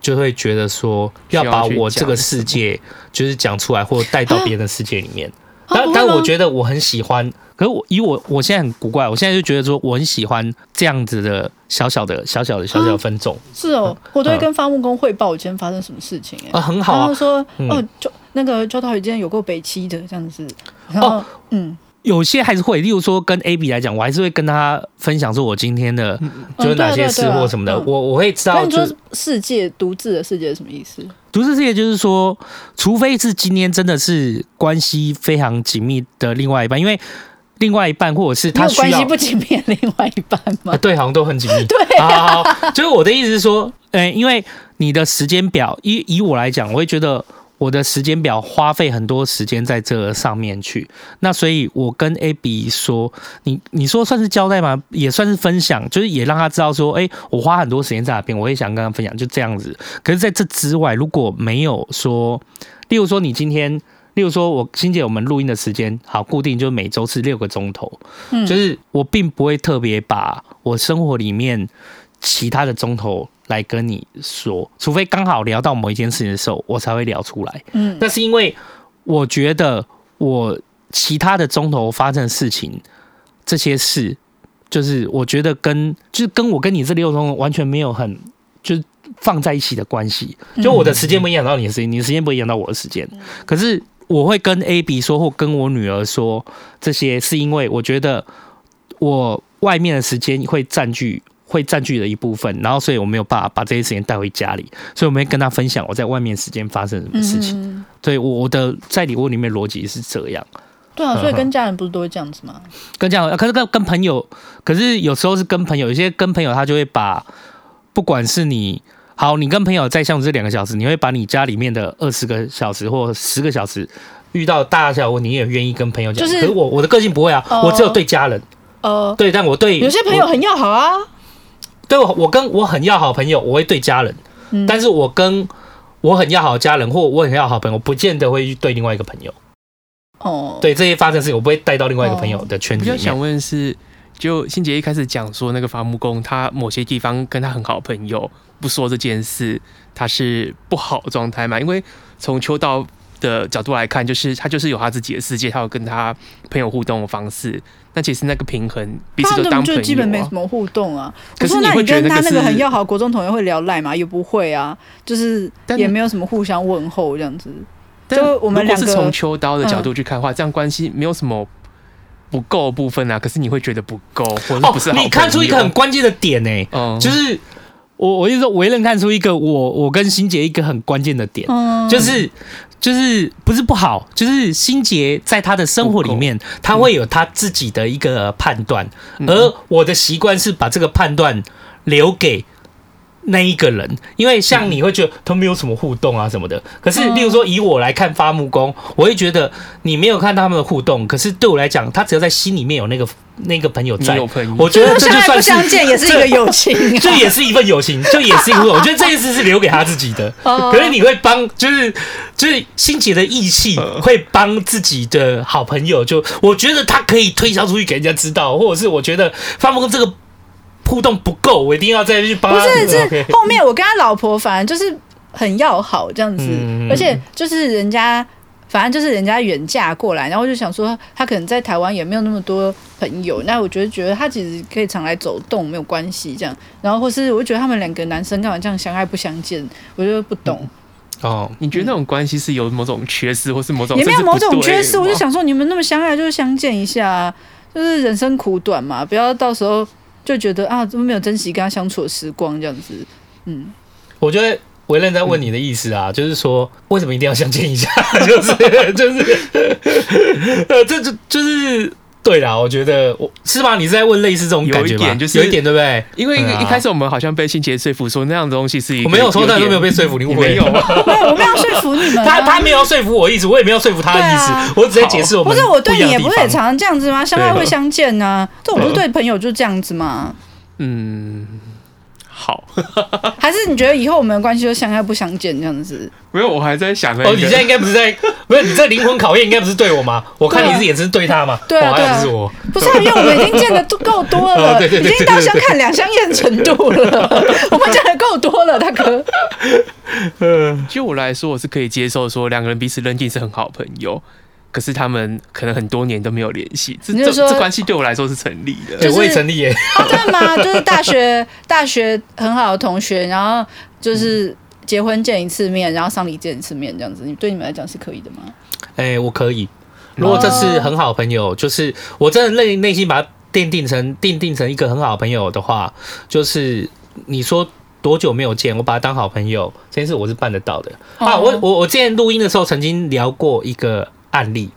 就会觉得说要把我这个世界就是讲出来，或带到别人的世界里面。但但我觉得我很喜欢，可是我以我我现在很古怪，我现在就觉得说我很喜欢这样子的小小的小小的小小的分众。是哦，我都会跟发木工汇报我今天发生什么事情。啊，很好啊。然后说哦，就那个周涛宇今天有过北七的这样子。然后嗯。有些还是会，例如说跟 A B 来讲，我还是会跟他分享说我今天的就是哪些事或什么的，我我会知道。就世界独自的世界是什么意思？独自世界就是说，除非是今天真的是关系非常紧密的另外一半，因为另外一半或者是他需要关系不紧密的另外一半吗、啊？对，好像都很紧密。对、啊好好，就是我的意思是说，呃，因为你的时间表，以以我来讲，我会觉得。我的时间表花费很多时间在这上面去，那所以我跟 Abby 说，你你说算是交代吗？也算是分享，就是也让他知道说，哎，我花很多时间在那边，我也想跟他分享，就这样子。可是在这之外，如果没有说，例如说你今天，例如说我欣姐，我们录音的时间好固定，就每周是六个钟头，嗯，就是我并不会特别把我生活里面其他的钟头。来跟你说，除非刚好聊到某一件事情的时候，我才会聊出来。嗯，那是因为我觉得我其他的钟头发生的事情，这些事，就是我觉得跟就是跟我跟你这六钟完全没有很就是放在一起的关系。就我的时间不影响到你的时间，你的时间不影响到我的时间。可是我会跟 A B 说，或跟我女儿说这些，是因为我觉得我外面的时间会占据。会占据了一部分，然后所以我没有办法把这些时间带回家里，所以我们会跟他分享我在外面时间发生什么事情。嗯、对，我的在礼物里面逻辑是这样。对啊，所以跟家人不是都会这样子吗？跟家人，可是跟跟朋友，可是有时候是跟朋友，有些跟朋友他就会把，不管是你好，你跟朋友在相处这两个小时，你会把你家里面的二十个小时或十个小时遇到大小问题，你也愿意跟朋友讲。就是、可是我我的个性不会啊，哦、我只有对家人。呃，对，但我对有些朋友很要好啊。对，我我跟我很要好朋友，我会对家人；嗯、但是我跟我很要好的家人，或我很要好朋友，不见得会去对另外一个朋友。哦，对这些发生的事情，我不会带到另外一个朋友的圈子里面。我想问是，就欣姐一开始讲说那个伐木工，他某些地方跟他很好的朋友不说这件事，他是不好的状态嘛？因为从秋刀的角度来看，就是他就是有他自己的世界，他有跟他朋友互动的方式。那其实那个平衡，彼此都当朋友，啊，就基本没什么互动啊。可是你会觉得他那个很要好，国中同学会聊赖吗？也不会啊，就是也没有什么互相问候这样子。就我们两个是从秋刀的角度去看的话，嗯、这样关系没有什么不够的部分啊。可是你会觉得不够，或者不是，哦？你看出一个很关键的点呢，欸，嗯，就是我我意思说，唯仁看出一个我我跟欣姐一个很关键的点，嗯，就是。就是不是不好，就是心结在他的生活里面，他会有他自己的一个判断，而我的习惯是把这个判断留给。那一个人，因为像你会觉得他没有什么互动啊什么的，可是例如说以我来看伐木工，我会觉得你没有看到他们的互动，可是对我来讲，他只要在心里面有那个那个朋友在，我觉得这就算是相见也是一个友情，这也是一份友情，这也是一个，我觉得这件事是留给他自己的。可是你会帮，就是就是心结的义气会帮自己的好朋友，就我觉得他可以推销出去给人家知道，或者是我觉得伐木工这个。互动不够，我一定要再去帮。不是，是后面我跟他老婆反正就是很要好这样子，嗯、而且就是人家反正就是人家远嫁过来，然后我就想说他可能在台湾也没有那么多朋友，那我觉得觉得他其实可以常来走动没有关系这样，然后或是我觉得他们两个男生干嘛这样相爱不相见，我就不懂。哦，你觉得那种关系是有某种缺失，或是某种也没有某种缺失？我就想说，你们那么相爱，就是相见一下，就是人生苦短嘛，不要到时候就觉得啊，怎么没有珍惜跟他相处的时光这样子。嗯，我觉得维仁在问你的意思啊，就是说为什么一定要相见一下？就 是就是，呃，这就就是。对啦，我觉得我是吧？你是在问类似这种感觉吗？就是有一点，对不对？因为一开始我们好像被心杰说服说那样的东西是一个，我没有说，但都没有被说服，你没有，没有，我没有说服你们。他他没有说服我意思，我也没有说服他的意思，我只在解释我们不。不是我对你也不是也常常这样子吗？相爱会相见呢，这我不是对朋友就这样子吗？嗯。好，还是你觉得以后我们的关系就相爱不相见这样子？没有，我还在想哦，你现在应该不是在，不是你这灵魂考验应该不是对我吗？我看你是也是对他吗？对啊，对啊，不是我，不是，因为我们已经见得够多了，已经到相看两相厌程度了，我们见的够多了，大哥。嗯，就我来说，我是可以接受说两个人彼此认定是很好朋友。可是他们可能很多年都没有联系，这这这关系对我来说是成立的，对，我也成立耶。哦，真的吗？就是大学 大学很好的同学，然后就是结婚见一次面，然后丧礼见一次面，这样子，你对你们来讲是可以的吗？哎、欸，我可以。如果这是很好的朋友，就是我真的内内心把它奠定成奠定成一个很好的朋友的话，就是你说多久没有见，我把他当好朋友，这件事我是办得到的。哦、啊。我我我之前录音的时候曾经聊过一个。案例，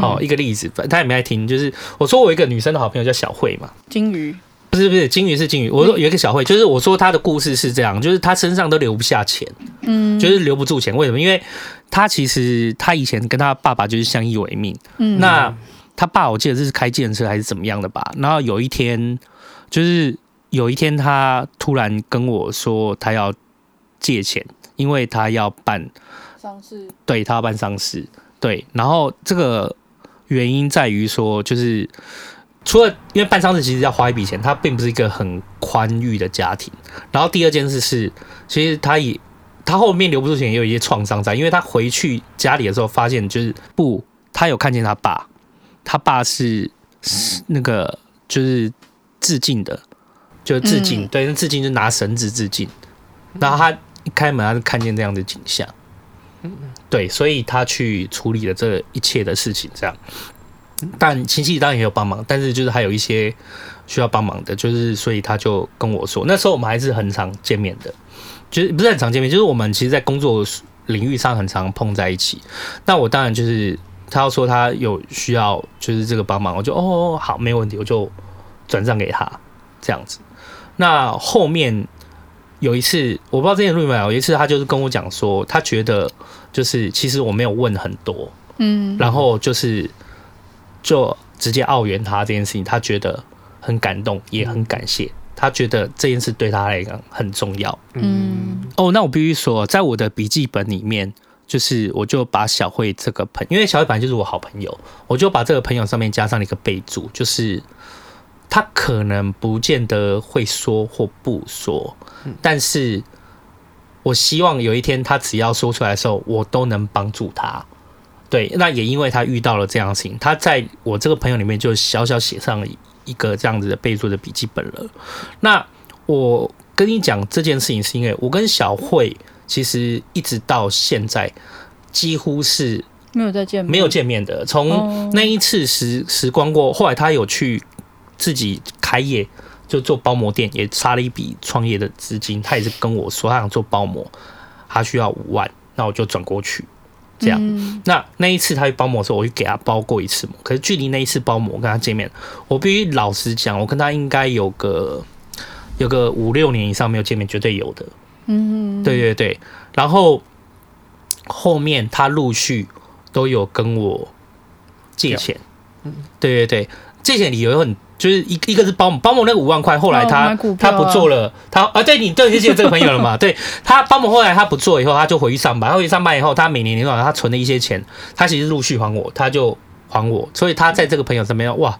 好、嗯、一个例子，他也没爱听。就是我说我一个女生的好朋友叫小慧嘛，金鱼不是不是金鱼是金鱼。我说有一个小慧，就是我说她的故事是这样，就是她身上都留不下钱，嗯，就是留不住钱。为什么？因为她其实她以前跟她爸爸就是相依为命，嗯，那她爸我记得这是开计程车还是怎么样的吧？然后有一天，就是有一天她突然跟我说她要借钱，因为她要办丧事，对她要办丧事。对，然后这个原因在于说，就是除了因为办丧事其实要花一笔钱，他并不是一个很宽裕的家庭。然后第二件事是，其实他也他后面留不住钱，也有一些创伤在，因为他回去家里的时候发现，就是不，他有看见他爸，他爸是那个就是致敬的，就是致敬，嗯、对，那致敬就拿绳子致敬。然后他一开门，他就看见这样的景象。对，所以他去处理了这一切的事情，这样。但亲戚当然也有帮忙，但是就是还有一些需要帮忙的，就是所以他就跟我说，那时候我们还是很常见面的，就是不是很常见面，就是我们其实，在工作领域上很常碰在一起。那我当然就是他要说他有需要，就是这个帮忙，我就哦好，没问题，我就转账给他这样子。那后面。有一次，我不知道之前录没有。有一次，他就是跟我讲说，他觉得就是其实我没有问很多，嗯，然后就是就直接澳援他这件事情，他觉得很感动，也很感谢。他觉得这件事对他来讲很重要，嗯。哦，那我必须说，在我的笔记本里面，就是我就把小慧这个朋友，因为小慧本来就是我好朋友，我就把这个朋友上面加上了一个备注，就是。他可能不见得会说或不说，但是我希望有一天他只要说出来的时候，我都能帮助他。对，那也因为他遇到了这样的事情，他在我这个朋友里面就小小写上了一个这样子的备注的笔记本了。那我跟你讲这件事情，是因为我跟小慧其实一直到现在几乎是没有再见面，没有见面的。从那一次时时光过，后来他有去。自己开业就做包膜店，也差了一笔创业的资金。他也是跟我说，他想做包膜，他需要五万，那我就转过去。这样，嗯、那那一次他去包膜的时候，我就给他包过一次膜。可是距离那一次包膜，我跟他见面，我必须老实讲，我跟他应该有个有个五六年以上没有见面，绝对有的。嗯，对对对。然后后面他陆续都有跟我借钱。嗯，对对对，借钱理由很。就是一一个是保姆，保姆那个五万块，后来他、他不做了，他啊对你对你就记得这个朋友了嘛？对他保姆后来他不做以后，他就回去上班，回去上班以后，他每年年终他存了一些钱，他其实陆续还我，他就还我，所以他在这个朋友身边哇，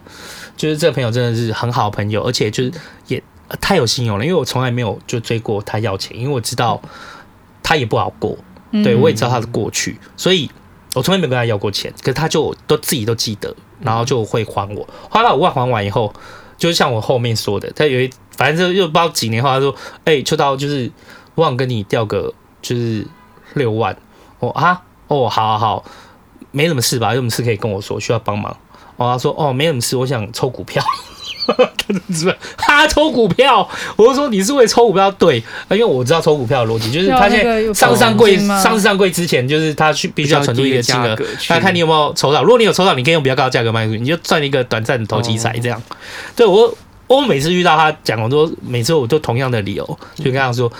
就是这个朋友真的是很好的朋友，而且就是也太有信用了，因为我从来没有就追过他要钱，因为我知道他也不好过，对我也知道他的过去，所以我从来没有跟他要过钱，可是他就都自己都记得。然后就会还我，花了五万还完以后，就像我后面说的，他有一反正就又不知道几年后，他说：“哎、欸，秋刀就是我想跟你掉个就是六万。”我啊，哦，好好好，没什么事吧？有什么事可以跟我说，需要帮忙？哦，他说哦，没什么事，我想抽股票。他是不是他抽股票？我就说你是为抽股票？对，因为我知道抽股票的逻辑，就是他现在上市上柜，上市上柜之前，就是他去必须要存出一个金额，他看你有没有抽到。如果你有抽到，你可以用比较高的价格卖出去，你就赚一个短暂的投机财。这样，对我我每次遇到他讲，我都每次我都同样的理由，就跟他说。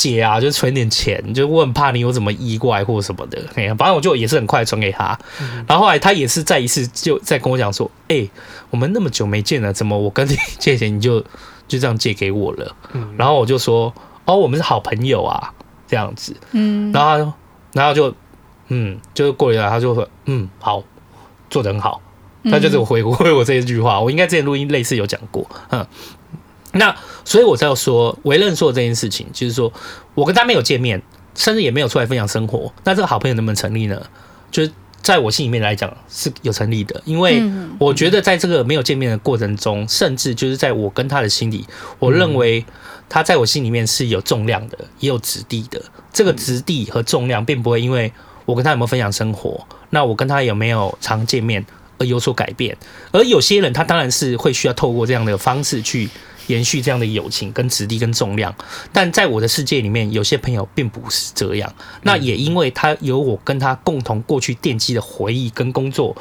姐啊，就存点钱，就我很怕你有什么意外或什么的。哎呀，反正我就也是很快存给他。然后后来他也是再一次就再跟我讲说：“哎、欸，我们那么久没见了，怎么我跟你 借钱你就就这样借给我了？”然后我就说：“哦，我们是好朋友啊，这样子。”嗯，然后他说，然后就嗯，就是过一段他就说：“嗯，好，做得很好。”他就只有回 回我这一句话。我应该之前录音类似有讲过，嗯。那所以我才要说，维任说的这件事情，就是说我跟他没有见面，甚至也没有出来分享生活，那这个好朋友能不能成立呢？就是在我心里面来讲是有成立的，因为我觉得在这个没有见面的过程中，甚至就是在我跟他的心里，我认为他在我心里面是有重量的，也有质地的。这个质地和重量并不会因为我跟他有没有分享生活，那我跟他有没有常见面而有所改变。而有些人他当然是会需要透过这样的方式去。延续这样的友情跟质地跟重量，但在我的世界里面，有些朋友并不是这样。那也因为他有我跟他共同过去奠基的回忆跟工作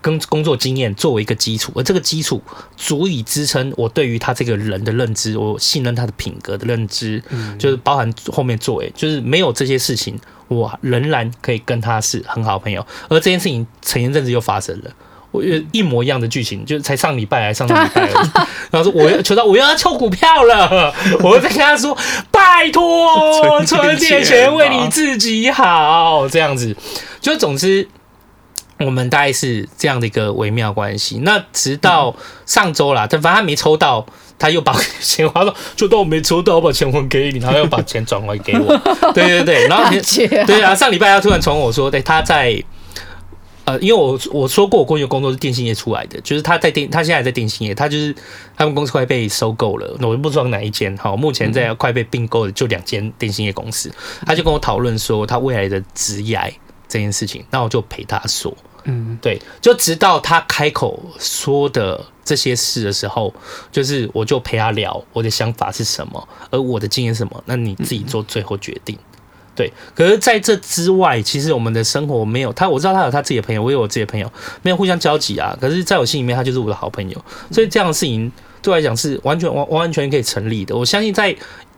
跟工作经验作为一个基础，而这个基础足以支撑我对于他这个人的认知，我信任他的品格的认知，就是包含后面作为，就是没有这些事情，我仍然可以跟他是很好的朋友。而这件事情前一阵子又发生了。我一模一样的剧情，就才上礼拜还上上礼拜，然后说我要求到我要抽股票了，我在跟他说拜托存点钱为你自己好，这样子，就总之我们大概是这样的一个微妙关系。那直到上周啦，他反正他没抽到，他又把钱花了，就当我没抽到，我把钱还给你，然后又把钱转回给我。对对对，然后对啊，上礼拜他突然传我说，对他在。呃，因为我我说过，我过去的工作是电信业出来的，就是他在电，他现在在电信业，他就是他们公司快被收购了，我就不知道哪一间，好，目前在快被并购的就两间电信业公司，他就跟我讨论说他未来的职业这件事情，那我就陪他说，嗯，对，就直到他开口说的这些事的时候，就是我就陪他聊我的想法是什么，而我的经验是什么，那你自己做最后决定。对，可是在这之外，其实我们的生活没有他，我知道他有他自己的朋友，我有我自己的朋友，没有互相交集啊。可是，在我心里面，他就是我的好朋友，所以这样的事情对我来讲是完全完完完全全可以成立的。我相信，在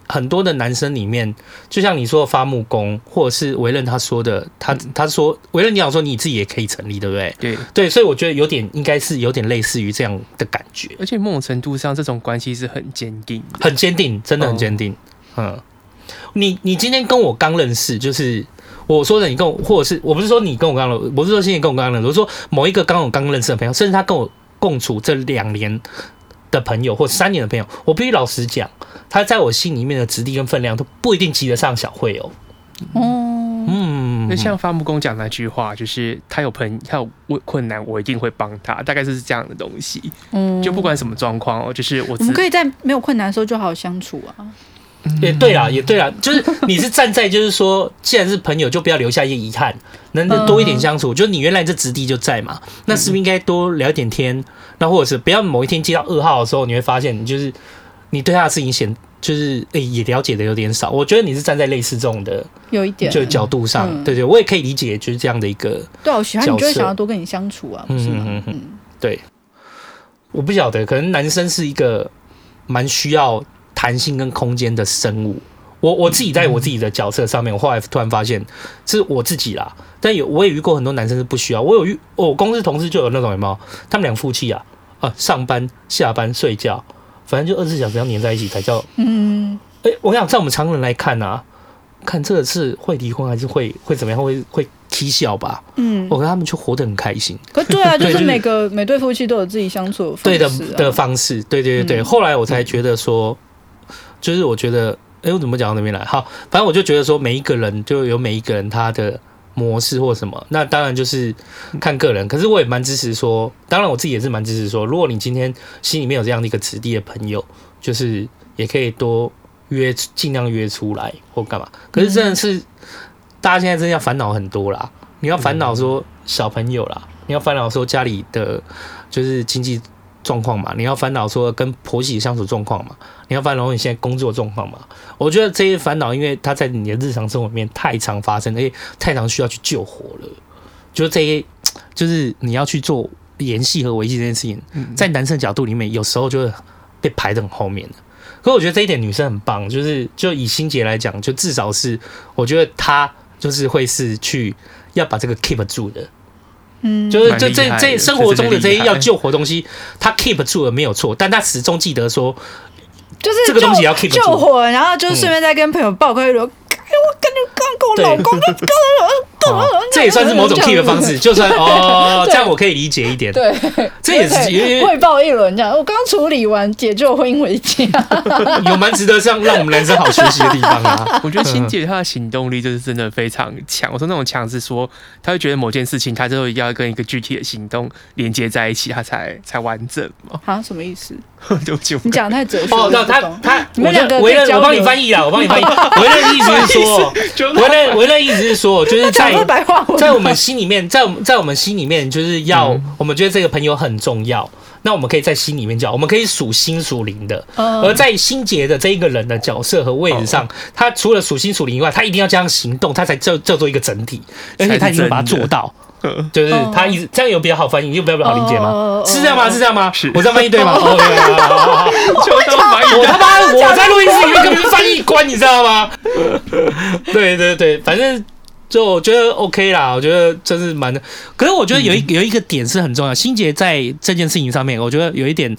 很多的男生里面，就像你说的伐木工，或者是维任他说的，他他说维任你想说你自己也可以成立，对不对？对对，所以我觉得有点应该是有点类似于这样的感觉，而且某种程度上，这种关系是很坚定，很坚定，真的很坚定，嗯。你你今天跟我刚认识，就是我说的你跟我，或者是我不是说你跟我刚认识，不是说现在跟我刚认识，我说某一个刚我刚认识的朋友，甚至他跟我共处这两年的朋友，或三年的朋友，我必须老实讲，他在我心里面的质地跟分量都不一定及得上小慧哦。嗯嗯，那像伐木工讲那句话，就是他有朋他有困难，我一定会帮他，大概就是这样的东西。嗯，就不管什么状况哦，就是我我们可以在没有困难的时候就好好相处啊。也对啦，也对啦，就是你是站在，就是说，既然是朋友，就不要留下一些遗憾，能多一点相处。就是你原来这质地就在嘛，那是不是应该多聊一点天？那或者是不要某一天接到噩耗的时候，你会发现，你就是你对他的事情显，就是诶也了解的有点少。我觉得你是站在类似这种的有一点就角度上，对对，我也可以理解，就是这样的一个。对，我喜欢你就会想要多跟你相处啊，是吗？嗯嗯，对。我不晓得，可能男生是一个蛮需要。弹性跟空间的生物，我我自己在我自己的角色上面，我后来突然发现是我自己啦。但有我也遇过很多男生是不需要，我有遇我公司同事就有那种有没有？他们两夫妻啊啊，上班下班睡觉，反正就二十四小时要黏在一起才叫嗯。哎，我想在我们常人来看啊，看这个是会离婚还是会会怎么样？会会踢笑吧？嗯，我跟他们就活得很开心。可对啊，就是每个每对夫妻都有自己相处的方式、啊、对的的方式。对对对对，后来我才觉得说。就是我觉得，哎、我怎么讲到那边来？好，反正我就觉得说，每一个人就有每一个人他的模式或什么，那当然就是看个人。可是我也蛮支持说，当然我自己也是蛮支持说，如果你今天心里面有这样的一个子弟的朋友，就是也可以多约，尽量约出来或干嘛。可是真的是大家现在真的要烦恼很多啦。你要烦恼说小朋友啦，你要烦恼说家里的就是经济状况嘛，你要烦恼说跟婆媳相处状况嘛，你要烦恼你现在工作状况嘛。我觉得这些烦恼，因为它在你的日常生活里面太常发生，而且太常需要去救活了。就这些，就是你要去做联系和维系这件事情，在男生角度里面，有时候就会被排得很后面的。可我觉得这一点女生很棒，就是就以心杰来讲，就至少是我觉得她就是会是去要把这个 keep 住的，嗯，就是就这这生活中的这些要救活东西，他 keep 住了没有错，但他始终记得说，就是这个东西要 keep 住救火，然后就顺便再跟朋友报告一说。我跟我老公这也算是某种 keep 的方式，就算哦，这样我可以理解一点。对，这也是汇报一轮这样。我刚处理完解救婚姻危机，有蛮值得让让我们男生好学习的地方啊。我觉得欣姐她的行动力就是真的非常强。我说那种强是说，她会觉得某件事情，她最后要跟一个具体的行动连接在一起，她才才完整嘛。啊，什么意思？对不起，你讲太哲学。哦，他他，你们两个，我我帮你翻译啊，我帮你翻译。我的意思是说，我的我的意思是说，就是在在我们心里面，在在我们心里面，就是要我们觉得这个朋友很重要，那我们可以在心里面叫，我们可以属心属灵的。而在心结的这一个人的角色和位置上，他除了属心属灵以外，他一定要这样行动，他才叫叫做一个整体，而且他已经把它做到。就是他一直这样有比较好翻译，又比较好理解吗？是这样吗？是这样吗？我这样翻译对吗？我他妈我在录音室里面根本是翻译官，你知道吗？对对对，反正就我觉得 OK 啦，我觉得真是蛮的。可是我觉得有一有一个点是很重要，心杰在这件事情上面，我觉得有一点。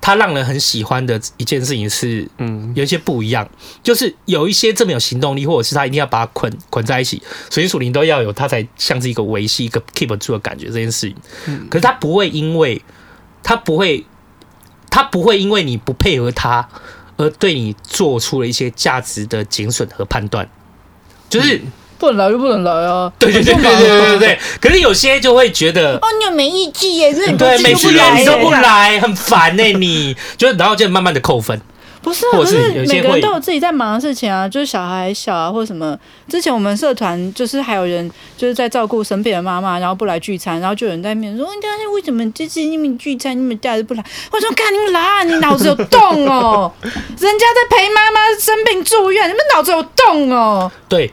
他让人很喜欢的一件事情是，嗯，有一些不一样，就是有一些这么有行动力，或者是他一定要把它捆捆在一起，属性属灵都要有，他才像是一个维系一个 keep 住的感觉。这件事情，嗯，可是他不会因为，他不会，他不会因为你不配合他而对你做出了一些价值的减损和判断，就是。嗯不能来就不能来啊！对对对对对对对。可是有些就会觉得，哦，你有没义气耶？对，每次你都不来，很烦呢。你就然后就慢慢的扣分。不是，不是每个人都有自己在忙的事情啊，就是小孩小啊，或者什么。之前我们社团就是还有人就是在照顾生病的妈妈，然后不来聚餐，然后就有人在面说：“你看为什么这次你们聚餐，你们假日不来？”我说：“看你们来，你脑子有洞哦！人家在陪妈妈生病住院，你们脑子有洞哦！”对。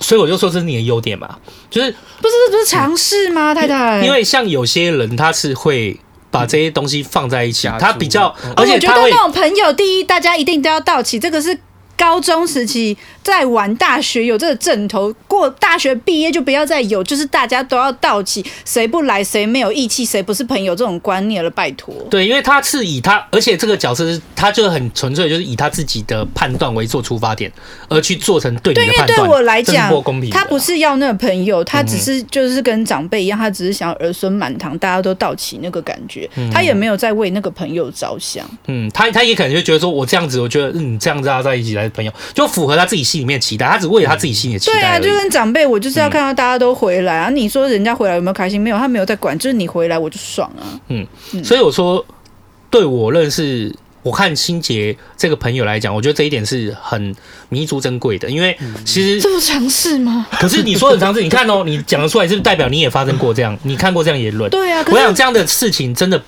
所以我就说这是你的优点嘛，就是不是不是尝试吗，太太？因为像有些人他是会把这些东西放在一起，他比较，而且他会那种朋友，第一大家一定都要到齐，这个是。高中时期在玩，大学有这个枕头，过大学毕业就不要再有，就是大家都要到齐，谁不来谁没有义气，谁不是朋友这种观念了，拜托。对，因为他是以他，而且这个角色是他就很纯粹，就是以他自己的判断为做出发点，而去做成对你的判断。对，因为对我来讲，他不是要那个朋友，他只是就是跟长辈一样，他只是想要儿孙满堂，大家都到齐那个感觉，他也没有在为那个朋友着想。嗯，他他也可能就觉得说，我这样子，我觉得嗯，这样子大家在一起来。朋友就符合他自己心里面期待，他只为了他自己心里的期待。对啊，就跟长辈，我就是要看到大家都回来啊。你说人家回来有没有开心？没有，他没有在管，就是你回来我就爽啊。嗯，所以我说，对我认识，我看心洁这个朋友来讲，我觉得这一点是很弥足珍贵的，因为其实这么强势吗？可是你说很强势，你看哦，你讲得出来，是不是代表你也发生过这样？你看过这样言论？对啊，我想这样的事情真的。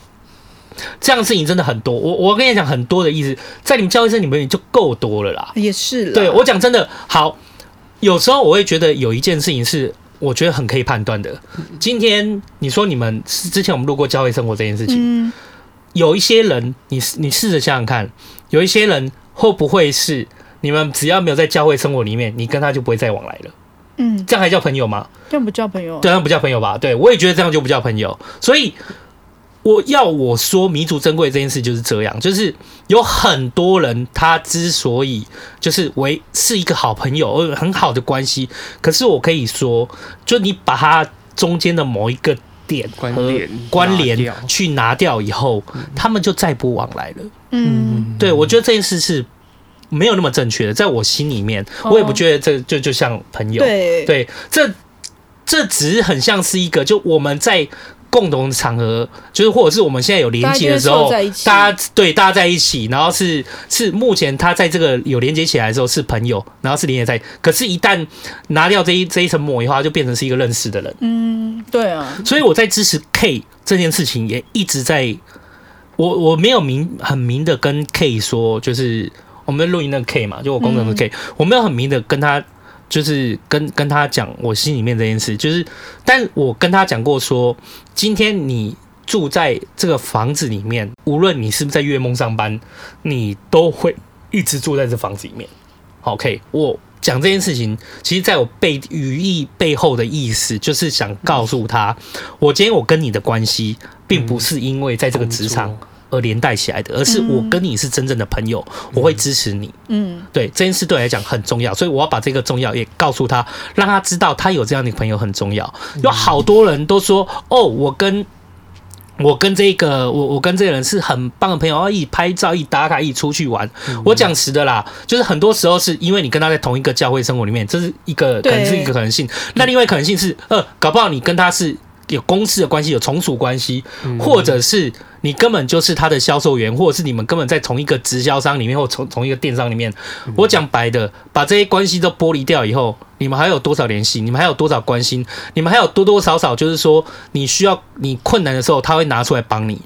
这样的事情真的很多，我我跟你讲很多的意思，在你们教会生里面就够多了啦。也是啦，对我讲真的好，有时候我会觉得有一件事情是我觉得很可以判断的。今天你说你们之前我们录过教会生活这件事情，嗯，有一些人，你你试着想想看，有一些人会不会是你们只要没有在教会生活里面，你跟他就不会再往来了？嗯，这样还叫朋友吗？这样不叫朋友，对，这样不叫朋友吧？对，我也觉得这样就不叫朋友，所以。我要我说弥足珍贵这件事就是这样，就是有很多人他之所以就是为是一个好朋友，而很好的关系，可是我可以说，就你把他中间的某一个点关联关联去拿掉以后，他们就再不往来了。嗯，对，我觉得这件事是没有那么正确的，在我心里面，我也不觉得这就就像朋友。对，对，这这只是很像是一个，就我们在。共同场合，就是或者是我们现在有连接的时候，大家对大家在一起，然后是是目前他在这个有连接起来的时候是朋友，然后是连接在，可是，一旦拿掉这一这一层膜以后，他就变成是一个认识的人。嗯，对啊。所以我在支持 K 这件事情，也一直在，我我没有明很明的跟 K 说，就是我们录音那个 K 嘛，就我工程的 K，、嗯、我没有很明的跟他。就是跟跟他讲我心里面这件事，就是，但我跟他讲过说，今天你住在这个房子里面，无论你是不是在月梦上班，你都会一直住在这房子里面。OK，我讲这件事情，其实在我背语义背后的意思，就是想告诉他，我今天我跟你的关系，并不是因为在这个职场。而连带起来的，而是我跟你是真正的朋友，嗯、我会支持你。嗯，对，这件事对我来讲很重要，所以我要把这个重要也告诉他，让他知道他有这样的朋友很重要。有好多人都说，哦，我跟我跟这个我我跟这个人是很棒的朋友，一起拍照，一起打卡，一起出去玩。嗯、我讲实的啦，就是很多时候是因为你跟他在同一个教会生活里面，这是一个可能是一个可能性。那另外可能性是，呃，搞不好你跟他是。有公司的关系，有从属关系，或者是你根本就是他的销售员，或者是你们根本在同一个直销商里面，或从同一个电商里面。我讲白的，把这些关系都剥离掉以后，你们还有多少联系？你们还有多少关心？你们还有多多少少就是说，你需要你困难的时候，他会拿出来帮你。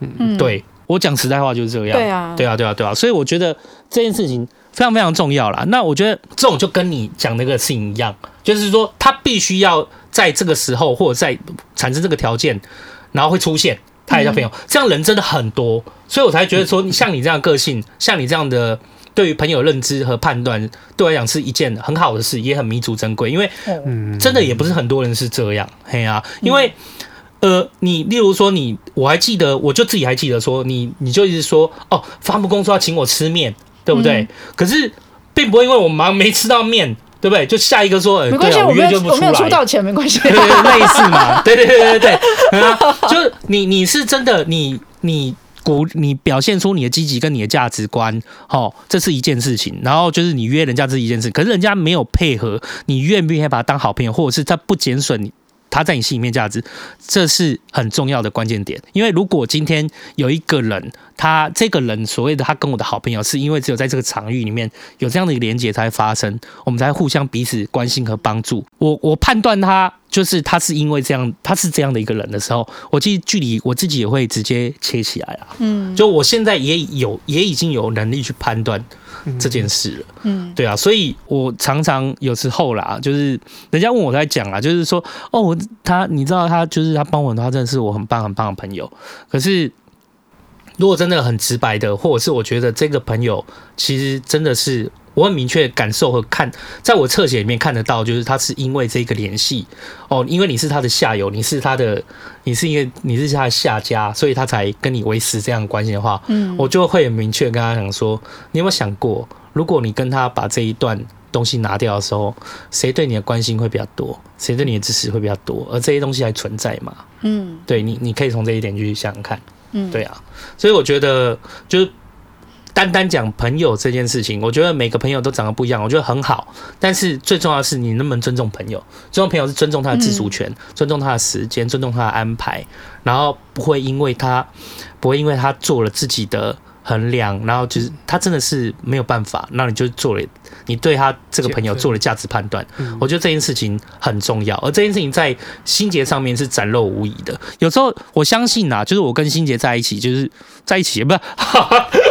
嗯，对，我讲实在话就是这样。对啊，对啊，对啊，对啊。所以我觉得这件事情非常非常重要啦。那我觉得这种就跟你讲那个事情一样，就是说他必须要。在这个时候，或者在产生这个条件，然后会出现他也交朋友，这样人真的很多，所以我才觉得说，像你这样个性，像你这样的对于朋友认知和判断，对我来讲是一件很好的事，也很弥足珍贵。因为真的也不是很多人是这样，嘿啊，因为呃，你例如说你，我还记得，我就自己还记得说，你你就一直说哦，发布公说要请我吃面，对不对？可是并不会因为我忙没吃到面。对不对？就下一个说，没关系，我约我没有出到钱，没关系。对对，类似嘛，对对对对对，就你你是真的，你你鼓你表现出你的积极跟你的价值观，好，这是一件事情。然后就是你约人家这是一件事，可是人家没有配合，你愿不愿意把他当好朋友，或者是他不减损你。他在你心里面价值，这是很重要的关键点。因为如果今天有一个人，他这个人所谓的他跟我的好朋友，是因为只有在这个场域里面有这样的一个连接才会发生，我们才互相彼此关心和帮助。我我判断他就是他是因为这样，他是这样的一个人的时候，我其实距离我自己也会直接切起来啊。嗯，就我现在也有也已经有能力去判断。这件事了，嗯，对啊，所以我常常有时候啦，就是人家问我在讲啊，就是说，哦，他，你知道他就是他帮我的话，真的是我很棒很棒的朋友。可是，如果真的很直白的，或者是我觉得这个朋友其实真的是。我很明确感受和看，在我侧写里面看得到，就是他是因为这个联系哦，因为你是他的下游，你是他的，你是因为你是他的下家，所以他才跟你维持这样的关系的话，嗯，我就会很明确跟他讲说，你有没有想过，如果你跟他把这一段东西拿掉的时候，谁对你的关心会比较多，谁对你的支持会比较多，而这些东西还存在吗？嗯，对你，你可以从这一点去想想看，嗯，对啊，所以我觉得就是。单单讲朋友这件事情，我觉得每个朋友都长得不一样，我觉得很好。但是最重要的是，你能不能尊重朋友？尊重朋友是尊重他的自主权，尊重他的时间，尊重他的安排，然后不会因为他不会因为他做了自己的衡量，然后就是他真的是没有办法，那你就做了。你对他这个朋友做了价值判断，我觉得这件事情很重要，而这件事情在心结上面是展露无遗的。有时候我相信呐，就是我跟心杰在一起，就是在一起，不是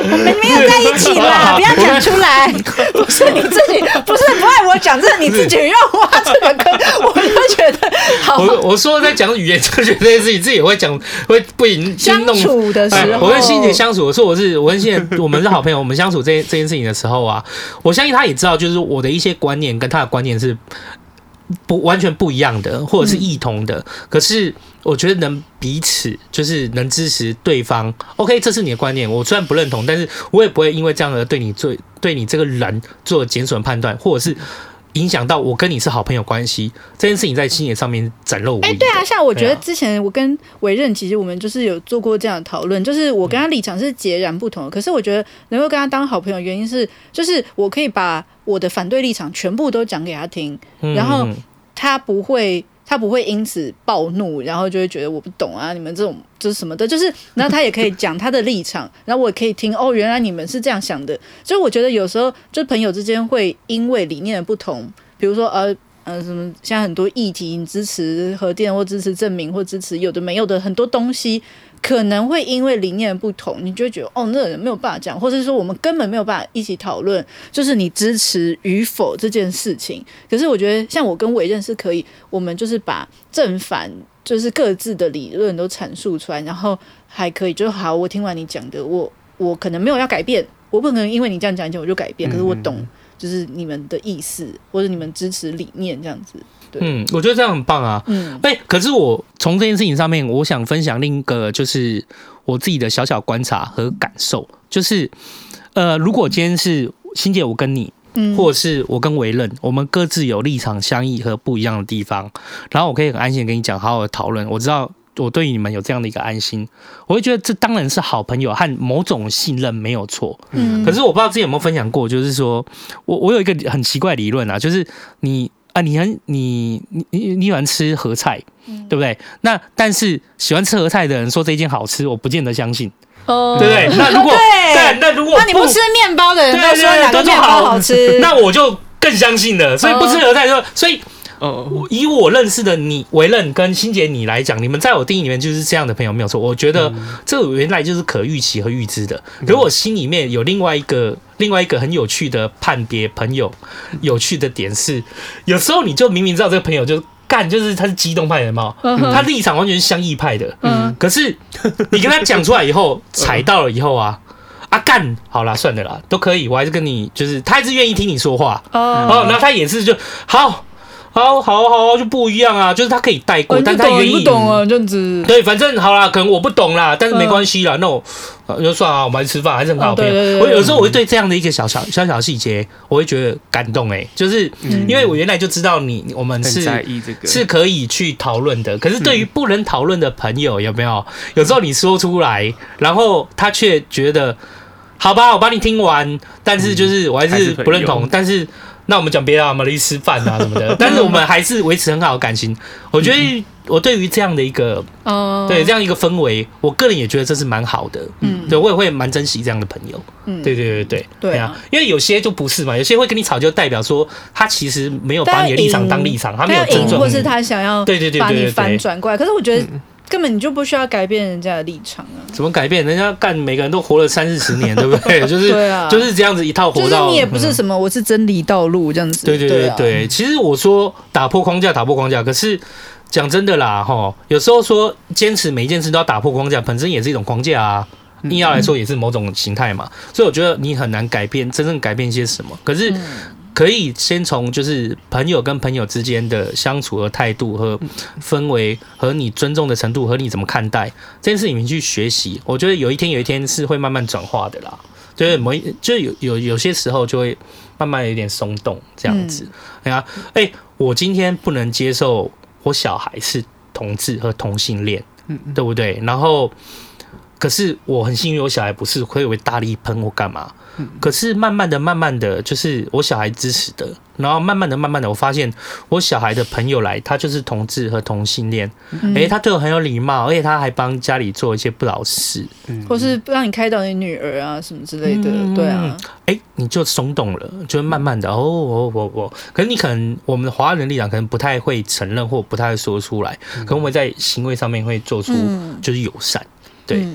我们没有在一起啦，不要讲出来，不是你自己，不是不爱我讲，这是你自己要挖这个坑，我就觉得好。我我说在讲语言哲学这件事情，自己也会讲，会不影相处的时候，我跟心洁相处，我说我是我跟心洁，我们是好朋友，我们相处这这件事情的时候啊，我相信他也。知道，就是我的一些观念跟他的观念是不完全不一样的，或者是异同的。可是我觉得能彼此就是能支持对方。OK，这是你的观念，我虽然不认同，但是我也不会因为这样而对你做对你这个人做减损判断，或者是。影响到我跟你是好朋友关系这件事情，在心眼上面展露无遗。哎，对啊，像我觉得之前我跟委任，其实我们就是有做过这样的讨论，就是我跟他立场是截然不同的。可是我觉得能够跟他当好朋友，原因是就是我可以把我的反对立场全部都讲给他听，然后他不会。他不会因此暴怒，然后就会觉得我不懂啊，你们这种就是什么的，就是然后他也可以讲他的立场，然后我也可以听哦，原来你们是这样想的。所以我觉得有时候就朋友之间会因为理念的不同，比如说呃。呃，什么？现在很多议题，你支持核电或支持证明或支持有的没有的很多东西，可能会因为理念不同，你就觉得哦，那个人没有办法讲，或者是说我们根本没有办法一起讨论，就是你支持与否这件事情。可是我觉得，像我跟委任是可以，我们就是把正反就是各自的理论都阐述出来，然后还可以就好。我听完你讲的，我我可能没有要改变，我不可能因为你这样讲一讲我就改变，可是我懂。嗯就是你们的意思，或者你们支持理念这样子。对，嗯，我觉得这样很棒啊。嗯，哎、欸，可是我从这件事情上面，我想分享另一个，就是我自己的小小观察和感受，就是呃，如果今天是欣姐，我跟你，嗯，或者是我跟维任，我们各自有立场相异和不一样的地方，然后我可以很安心的跟你讲，好好的讨论。我知道。我对你们有这样的一个安心，我会觉得这当然是好朋友和某种信任没有错。嗯，可是我不知道之前有没有分享过，就是说我我有一个很奇怪的理论啊，就是你啊，你很你你你你喜欢吃合菜，对不对？那但是喜欢吃合菜的人说这一件好吃，我不见得相信，哦，对不对？那如果对，那如果那你不吃面包的人都说哪个面包好吃，那我就更相信了。所以不吃合菜说，所以。呃，以我认识的你为任跟欣姐你来讲，你们在我定义里面就是这样的朋友没有错。我觉得这原来就是可预期和预知的。可我心里面有另外一个另外一个很有趣的判别朋友有趣的点是，有时候你就明明知道这个朋友就是干，就是他是激动派的嘛，他立场完全是相异派的。嗯，可是你跟他讲出来以后，踩到了以后啊，啊干，好啦，算了啦，都可以，我还是跟你就是，他还是愿意听你说话哦，然后他也是就好。好好好，就不一样啊，就是他可以带过，但他愿意。不懂啊，这样子。对，反正好啦，可能我不懂啦，但是没关系啦。那我就算啊，我们还是吃饭，还是很好朋友。我有时候我会对这样的一个小小小小细节，我会觉得感动哎，就是因为我原来就知道你，我们是是可以去讨论的。可是对于不能讨论的朋友，有没有？有时候你说出来，然后他却觉得好吧，我帮你听完，但是就是我还是不认同，但是。那我们讲别的，我们去吃饭啊什么的，但是我们还是维持很好的感情。我觉得我对于这样的一个，哦，对这样一个氛围，我个人也觉得这是蛮好的。嗯，对我也会蛮珍惜这样的朋友。嗯，对对对对对啊，因为有些就不是嘛，有些会跟你吵，就代表说他其实没有把你的立场当立场，他没有尊重，或是他想要对对对把你反转过来。可是我觉得。根本你就不需要改变人家的立场啊！怎么改变？人家干每个人都活了三四十年，对不对？就是对啊，就是这样子一套活到。就是你也不是什么，我是真理道路这样子。对对对对，其实我说打破框架，打破框架。可是讲真的啦，哈，有时候说坚持每一件事都要打破框架，本身也是一种框架啊。硬要来说也是某种形态嘛。所以我觉得你很难改变，真正改变些什么。可是。可以先从就是朋友跟朋友之间的相处和态度和氛围和你尊重的程度和你怎么看待这件事里面去学习，我觉得有一天有一天是会慢慢转化的啦。就是某就有有有些时候就会慢慢有点松动这样子。哎呀，哎，我今天不能接受我小孩是同志和同性恋，嗯对不对？然后可是我很幸运，我小孩不是会为大力喷或干嘛。可是慢慢的、慢慢的就是我小孩支持的，然后慢慢的、慢慢的，我发现我小孩的朋友来，他就是同志和同性恋，哎、欸，他对我很有礼貌，而且他还帮家里做一些不老事，或是不让你开导你女儿啊什么之类的，嗯、对啊，哎、欸，你就松动了，就慢慢的，哦，我我我，可是你可能我们的华人力量可能不太会承认或不太会说出来，可能我们在行为上面会做出就是友善，对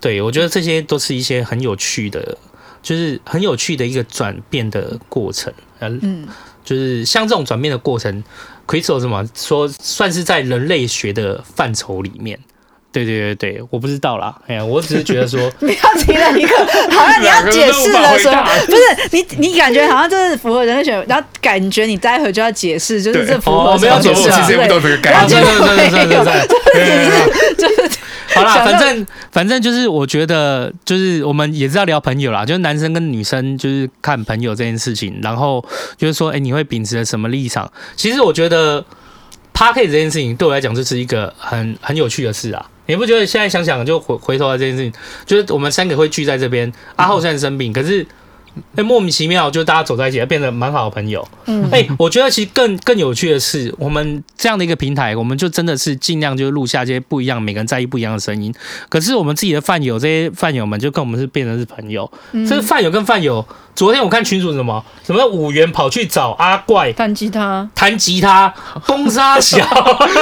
对，我觉得这些都是一些很有趣的。就是很有趣的一个转变的过程，嗯，就是像这种转变的过程，Crystal 什么？说算是在人类学的范畴里面，对对对对，我不知道啦，哎呀，我只是觉得说，不要提了一个，好像你要 解释了说，不是你你感觉好像这是符合人类学，然后感觉你待会就要解释，就是这符合，我没有解释啊，其实不都这个概念，对对对对对对，就是。好啦，反正反正就是，我觉得就是我们也是要聊朋友啦，就是男生跟女生就是看朋友这件事情，然后就是说，哎、欸，你会秉持什么立场？其实我觉得 Podcast 这件事情对我来讲就是一个很很有趣的事啊。你不觉得现在想想就回回头来这件事情，就是我们三个会聚在这边，阿浩虽然生病，可是哎，莫名其妙就大家走在一起，变得蛮好的朋友。嗯，哎，我觉得其实更更有趣的是，我们这样的一个平台，我们就真的是尽量就录下这些不一样，每个人在意不一样的声音。可是我们自己的饭友，这些饭友们就跟我们是变成是朋友。嗯，这个饭友跟饭友，昨天我看群主什么什么五元跑去找阿怪弹吉他，弹吉他，攻杀小，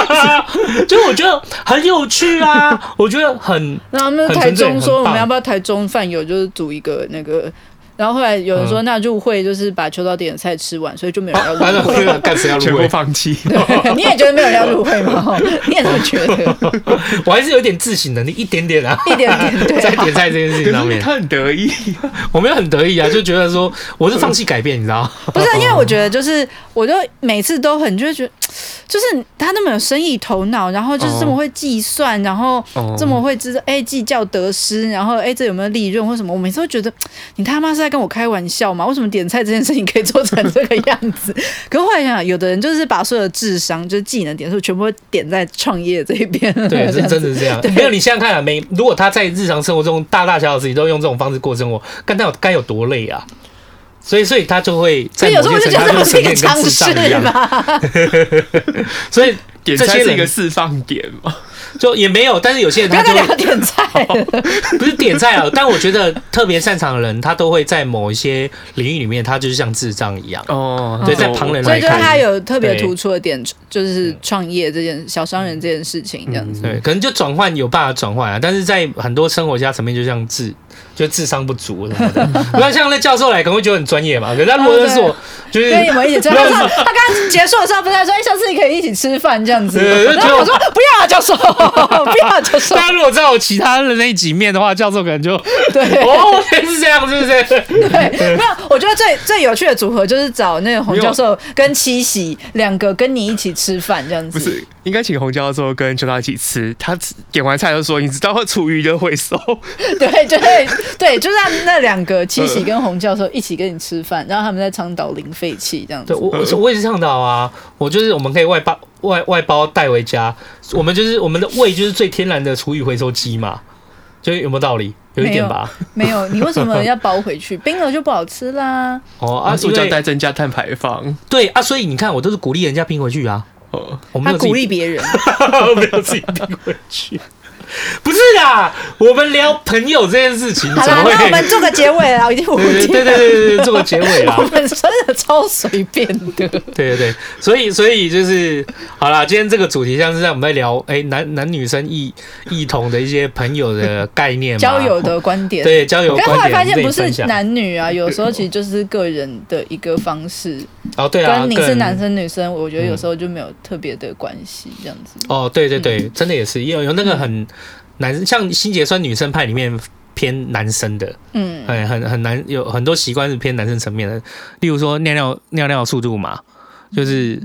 就我觉得很有趣啊，我觉得很。然后那台中说，我们要不要台中饭友就是组一个那个。然后后来有人说，那入会就是把秋刀点的菜吃完，所以就没有人要入会 了。干谁要入会？全部放弃。对，你也觉得没有人要入会吗？你也这么觉得？我还是有点自省能力，一点点啊，一点点。对，在点菜这件事情上面，他很得意。我没有很得意啊，就觉得说我是放弃改变，你知道？不是，因为我觉得就是，我就每次都很就是觉得，就是他那么有生意头脑，然后就是这么会计算，然后这么会知道哎计较得失，然后哎这有没有利润或什么？我每次都觉得你他妈是。在跟我开玩笑吗？为什么点菜这件事情可以做成这个样子？可是后来想想，有的人就是把所有的智商、就是技能点数全部点在创业这一边。对，是真的是这样。没有，你想想看啊，每如果他在日常生活中大大小小事情都用这种方式过生活，干他有该有多累啊！所以，所以他就会在某些程度上呈现跟智商一样。所以点菜是一个释放点嘛。就也没有，但是有些人他就会点菜，不是点菜啊。但我觉得特别擅长的人，他都会在某一些领域里面，他就是像智障一样哦。对，在旁人来看，所以就是他有特别突出的点，就是创业这件小商人这件事情这样子。对，可能就转换有办法转换啊，但是在很多生活家层面，就像智。就智商不足什么的，不要像那教授来可能会觉得很专业嘛。可是他如果认识我，就是跟你们一起吃。他刚结束的时候不是说，哎，下次你可以一起吃饭这样子。然后我说不要啊，教授，不要啊，教授。他如果知道我其他的那几面的话，教授可能就对哦，是这样，是不是？对，没有。我觉得最最有趣的组合就是找那个洪教授跟七喜两个跟你一起吃饭这样子。不是，应该请洪教授跟邱大一起吃。他点完菜就说：“你知道厨余就会收。”对，就会。对，就让那两个七喜跟洪教授一起跟你吃饭，然后他们在倡导零废弃这样子。对，我我也是倡导啊，我就是我们可以外包外外包带回家，我们就是我们的胃就是最天然的厨余回收机嘛，就有没有道理？有一点吧。没有，没有，你为什么要包回去？冰了就不好吃啦。哦啊，塑胶袋增加碳排放。对啊，所以你看，我都是鼓励人家冰回去啊。哦，我们鼓励别人，没有自己冰回去。不是啦，我们聊朋友这件事情，好了，那我们做个结尾啦，已经五天了。对对对对对，做个结尾啊。我们真的超随便的。对对对，所以所以就是好啦，今天这个主题像是在我们在聊，哎、欸，男男女生异异同的一些朋友的概念，交友的观点。对，交友观点。后来发现不是男女啊，有时候其实就是个人的一个方式。哦，对啊，跟你是男生女生，我觉得有时候就没有特别的关系，这样子。哦，对对对，真的也是，有有那个很。男生像新结酸女生派里面偏男生的，嗯，哎，很很难，有很多习惯是偏男生层面的，例如说尿尿尿尿速度嘛，就是。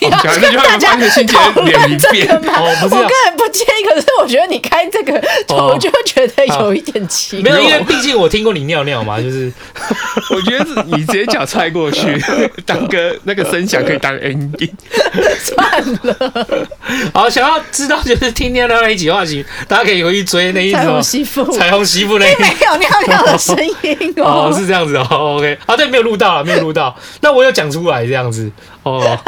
你要跟大家讨论这个吗？我个人不介意，可是我觉得你开这个，我就会觉得有一点奇怪。没有，因为毕竟我听过你尿尿嘛，就是 我觉得你直接脚踹过去，当个那个声响可以当 ending。算了，好，想要知道就是听尿尿那一集的话，请大家可以回去追那一集彩虹媳妇，彩虹媳妇那一集没有尿尿的声音哦，是这样子哦。OK，啊，对，没有录到啊，没有录到，那我有讲出来这样子哦。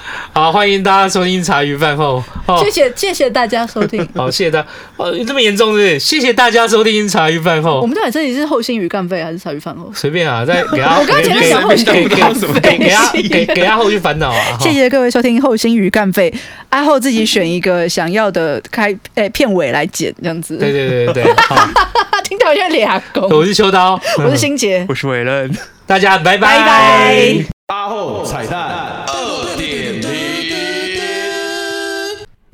好，欢迎大家收听茶余饭后。谢谢谢谢大家收听。好，谢谢大家。哦，这么严重是不是？谢谢大家收听茶余饭后。我们到底这里是后心鱼干肺还是茶余饭后？随便啊，再 给他。我刚前面讲后心鱼淦肺，给他给给他后续烦恼啊。谢谢各位收听后心鱼干肺。阿后自己选一个想要的开诶片尾来剪这样子。对对对对对。听到有点俩公。我是秋刀，我是心杰，我是伟任。大家拜拜拜拜。阿后彩蛋。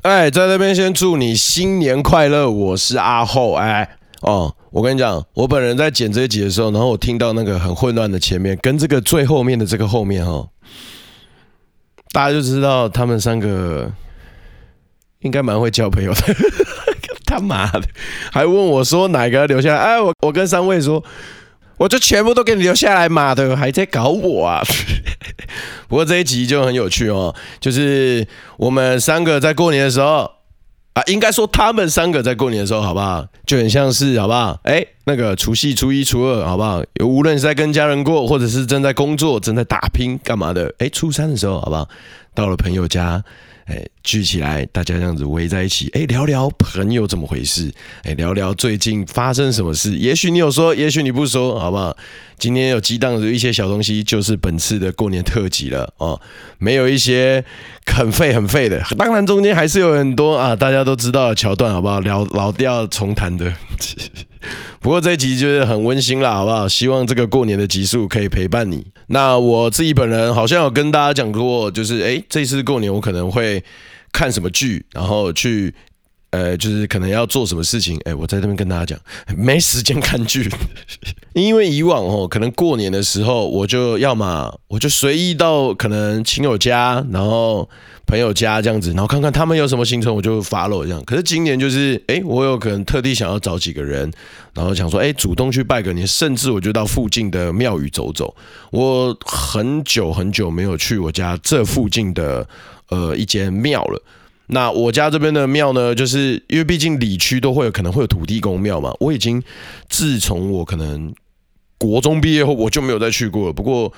哎，在这边先祝你新年快乐！我是阿后，哎哦，我跟你讲，我本人在剪这一集的时候，然后我听到那个很混乱的前面，跟这个最后面的这个后面哈，大家就知道他们三个应该蛮会交朋友的。他妈的，还问我说哪个留下来？哎，我我跟三位说。我就全部都给你留下来嘛的，还在搞我啊！不过这一集就很有趣哦，就是我们三个在过年的时候啊，应该说他们三个在过年的时候，好不好？就很像是，好不好？哎，那个除夕、初一、初二，好不好？无论是在跟家人过，或者是正在工作、正在打拼干嘛的，哎，初三的时候，好不好？到了朋友家。哎，聚起来，大家这样子围在一起，哎，聊聊朋友怎么回事？哎，聊聊最近发生什么事？也许你有说，也许你不说，好不好？今天有激荡的一些小东西，就是本次的过年特辑了哦。没有一些很废很废的，当然中间还是有很多啊，大家都知道的桥段，好不好？聊老调重弹的。不过这一集就是很温馨啦，好不好？希望这个过年的集数可以陪伴你。那我自己本人好像有跟大家讲过，就是诶，这次过年我可能会看什么剧，然后去呃，就是可能要做什么事情。诶，我在这边跟大家讲，没时间看剧，因为以往哦，可能过年的时候我就要么我就随意到可能亲友家，然后。朋友家这样子，然后看看他们有什么行程，我就 follow 这样。可是今年就是，哎，我有可能特地想要找几个人，然后想说，哎，主动去拜个年，甚至我就到附近的庙宇走走。我很久很久没有去我家这附近的呃一间庙了。那我家这边的庙呢，就是因为毕竟里区都会有可能会有土地公庙嘛。我已经自从我可能国中毕业后，我就没有再去过了。不过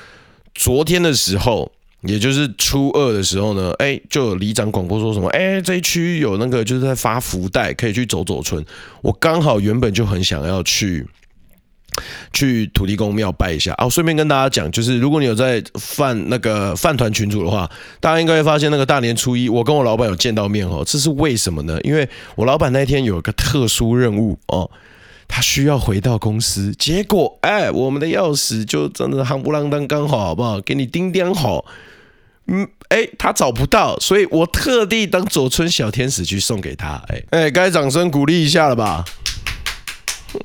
昨天的时候。也就是初二的时候呢，哎，就有里长广播说什么，哎，这一区有那个就是在发福袋，可以去走走村。我刚好原本就很想要去，去土地公庙拜一下啊。顺便跟大家讲，就是如果你有在饭那个饭团群组的话，大家应该会发现那个大年初一，我跟我老板有见到面哦。这是为什么呢？因为我老板那天有一个特殊任务哦。他需要回到公司，结果哎，我们的钥匙就真的夯不啷当刚好，好不好？给你叮叮好，嗯，哎，他找不到，所以我特地当走春小天使去送给他，哎哎，该掌声鼓励一下了吧？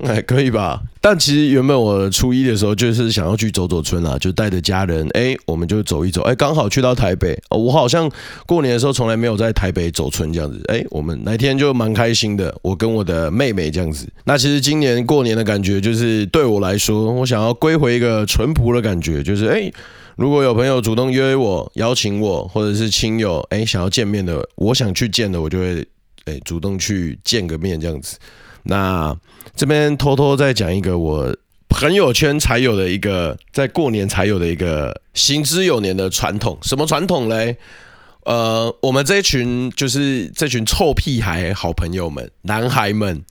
哎，可以吧？但其实原本我初一的时候就是想要去走走春啊，就带着家人，哎，我们就走一走，哎，刚好去到台北，我好像过年的时候从来没有在台北走春这样子，哎，我们那天就蛮开心的，我跟我的妹妹这样子。那其实今年过年的感觉就是对我来说，我想要归回一个淳朴的感觉，就是哎，如果有朋友主动约我、邀请我，或者是亲友哎想要见面的，我想去见的，我就会哎主动去见个面这样子。那这边偷偷再讲一个我朋友圈才有的一个，在过年才有的一个行之有年的传统，什么传统嘞？呃，我们这群就是这群臭屁孩好朋友们，男孩们，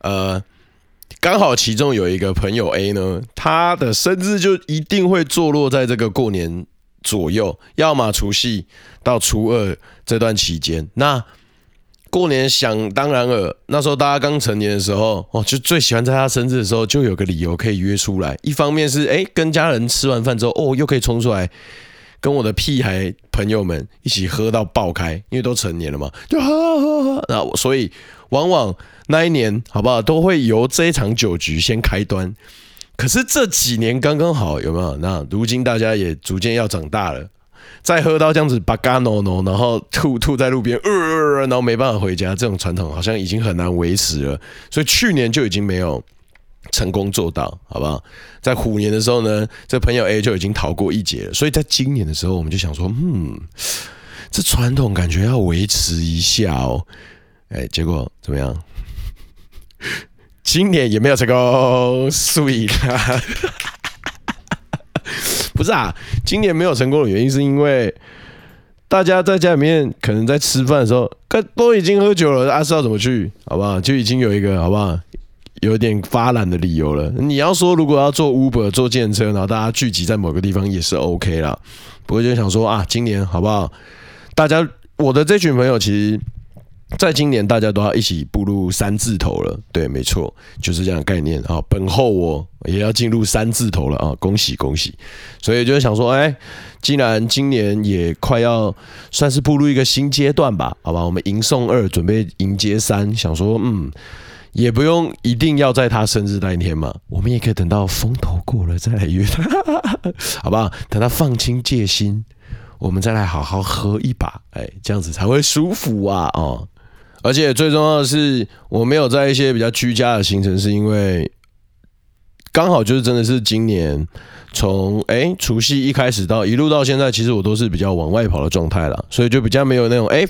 呃，刚好其中有一个朋友 A 呢，他的生日就一定会坐落在这个过年左右，要么除夕到初二这段期间，那。过年想当然了，那时候大家刚成年的时候，哦，就最喜欢在他生日的时候，就有个理由可以约出来。一方面是哎，跟家人吃完饭之后，哦，又可以冲出来跟我的屁孩朋友们一起喝到爆开，因为都成年了嘛，就喝喝喝。那所以往往那一年，好不好，都会由这一场酒局先开端。可是这几年刚刚好，有没有？那如今大家也逐渐要长大了。再喝到这样子巴嘎诺诺，然后吐吐在路边，呃，然后没办法回家，这种传统好像已经很难维持了。所以去年就已经没有成功做到，好不好？在虎年的时候呢，这朋友 A 就已经逃过一劫了。所以在今年的时候，我们就想说，嗯，这传统感觉要维持一下哦。哎，结果怎么样？今年也没有成功，所以啦。不是啊，今年没有成功的原因是因为大家在家里面可能在吃饭的时候，都已经喝酒了，啊，是要怎么去？好不好？就已经有一个好不好？有点发懒的理由了。你要说如果要坐 Uber 坐电车，然后大家聚集在某个地方也是 OK 啦。不过就想说啊，今年好不好？大家我的这群朋友其实。在今年，大家都要一起步入三字头了。对，没错，就是这样概念啊。本后我也要进入三字头了啊！恭喜恭喜！所以就是想说，哎，既然今年也快要算是步入一个新阶段吧，好吧？我们迎送二，准备迎接三，想说，嗯，也不用一定要在他生日那一天嘛，我们也可以等到风头过了再来约他，好不好？等他放轻戒心，我们再来好好喝一把，哎，这样子才会舒服啊！哦。而且最重要的是，我没有在一些比较居家的行程，是因为刚好就是真的是今年从哎除夕一开始到一路到现在，其实我都是比较往外跑的状态了，所以就比较没有那种哎，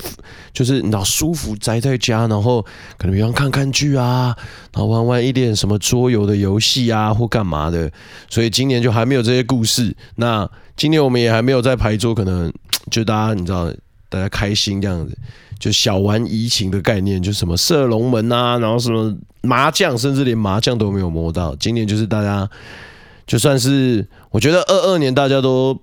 就是你知道舒服宅在家，然后可能比方看看剧啊，然后玩玩一点什么桌游的游戏啊或干嘛的，所以今年就还没有这些故事。那今年我们也还没有在牌桌，可能就大家你知道大家开心这样子。就小玩怡情的概念，就什么射龙门啊，然后什么麻将，甚至连麻将都没有摸到。今年就是大家，就算是我觉得二二年大家都，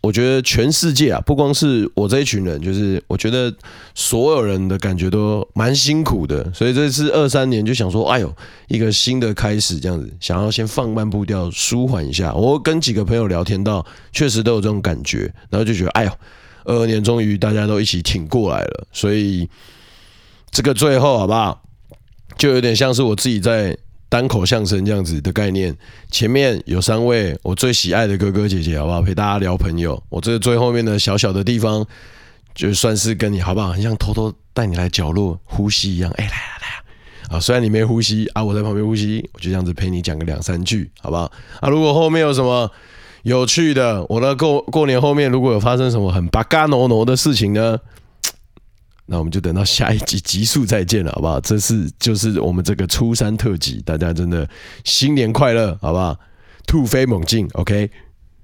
我觉得全世界啊，不光是我这一群人，就是我觉得所有人的感觉都蛮辛苦的。所以这次二三年就想说，哎呦，一个新的开始这样子，想要先放慢步调，舒缓一下。我跟几个朋友聊天到，确实都有这种感觉，然后就觉得，哎呦。二二年终于大家都一起挺过来了，所以这个最后好不好？就有点像是我自己在单口相声这样子的概念。前面有三位我最喜爱的哥哥姐姐，好不好？陪大家聊朋友。我这个最后面的小小的地方，就算是跟你好不好？很像偷偷带你来角落呼吸一样。哎，来啊来啊！啊，虽然你没呼吸啊，我在旁边呼吸，我就这样子陪你讲个两三句，好不好？啊，如果后面有什么？有趣的，我的过过年后面如果有发生什么很巴嘎挪挪的事情呢，那我们就等到下一集集数再见了，好不好？这是就是我们这个初三特辑，大家真的新年快乐，好不好？突飞猛进，OK？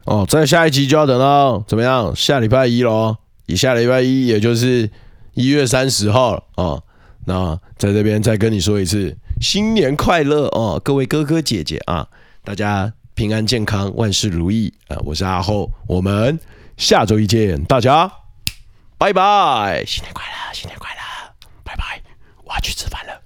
哦，在下一集就要等到怎么样？下礼拜一喽，以下礼拜一也就是一月三十号了哦。那在这边再跟你说一次，新年快乐哦，各位哥哥姐姐啊，大家。平安健康，万事如意啊！我是阿厚，我们下周一见，大家拜拜，新年快乐，新年快乐，拜拜，我要去吃饭了。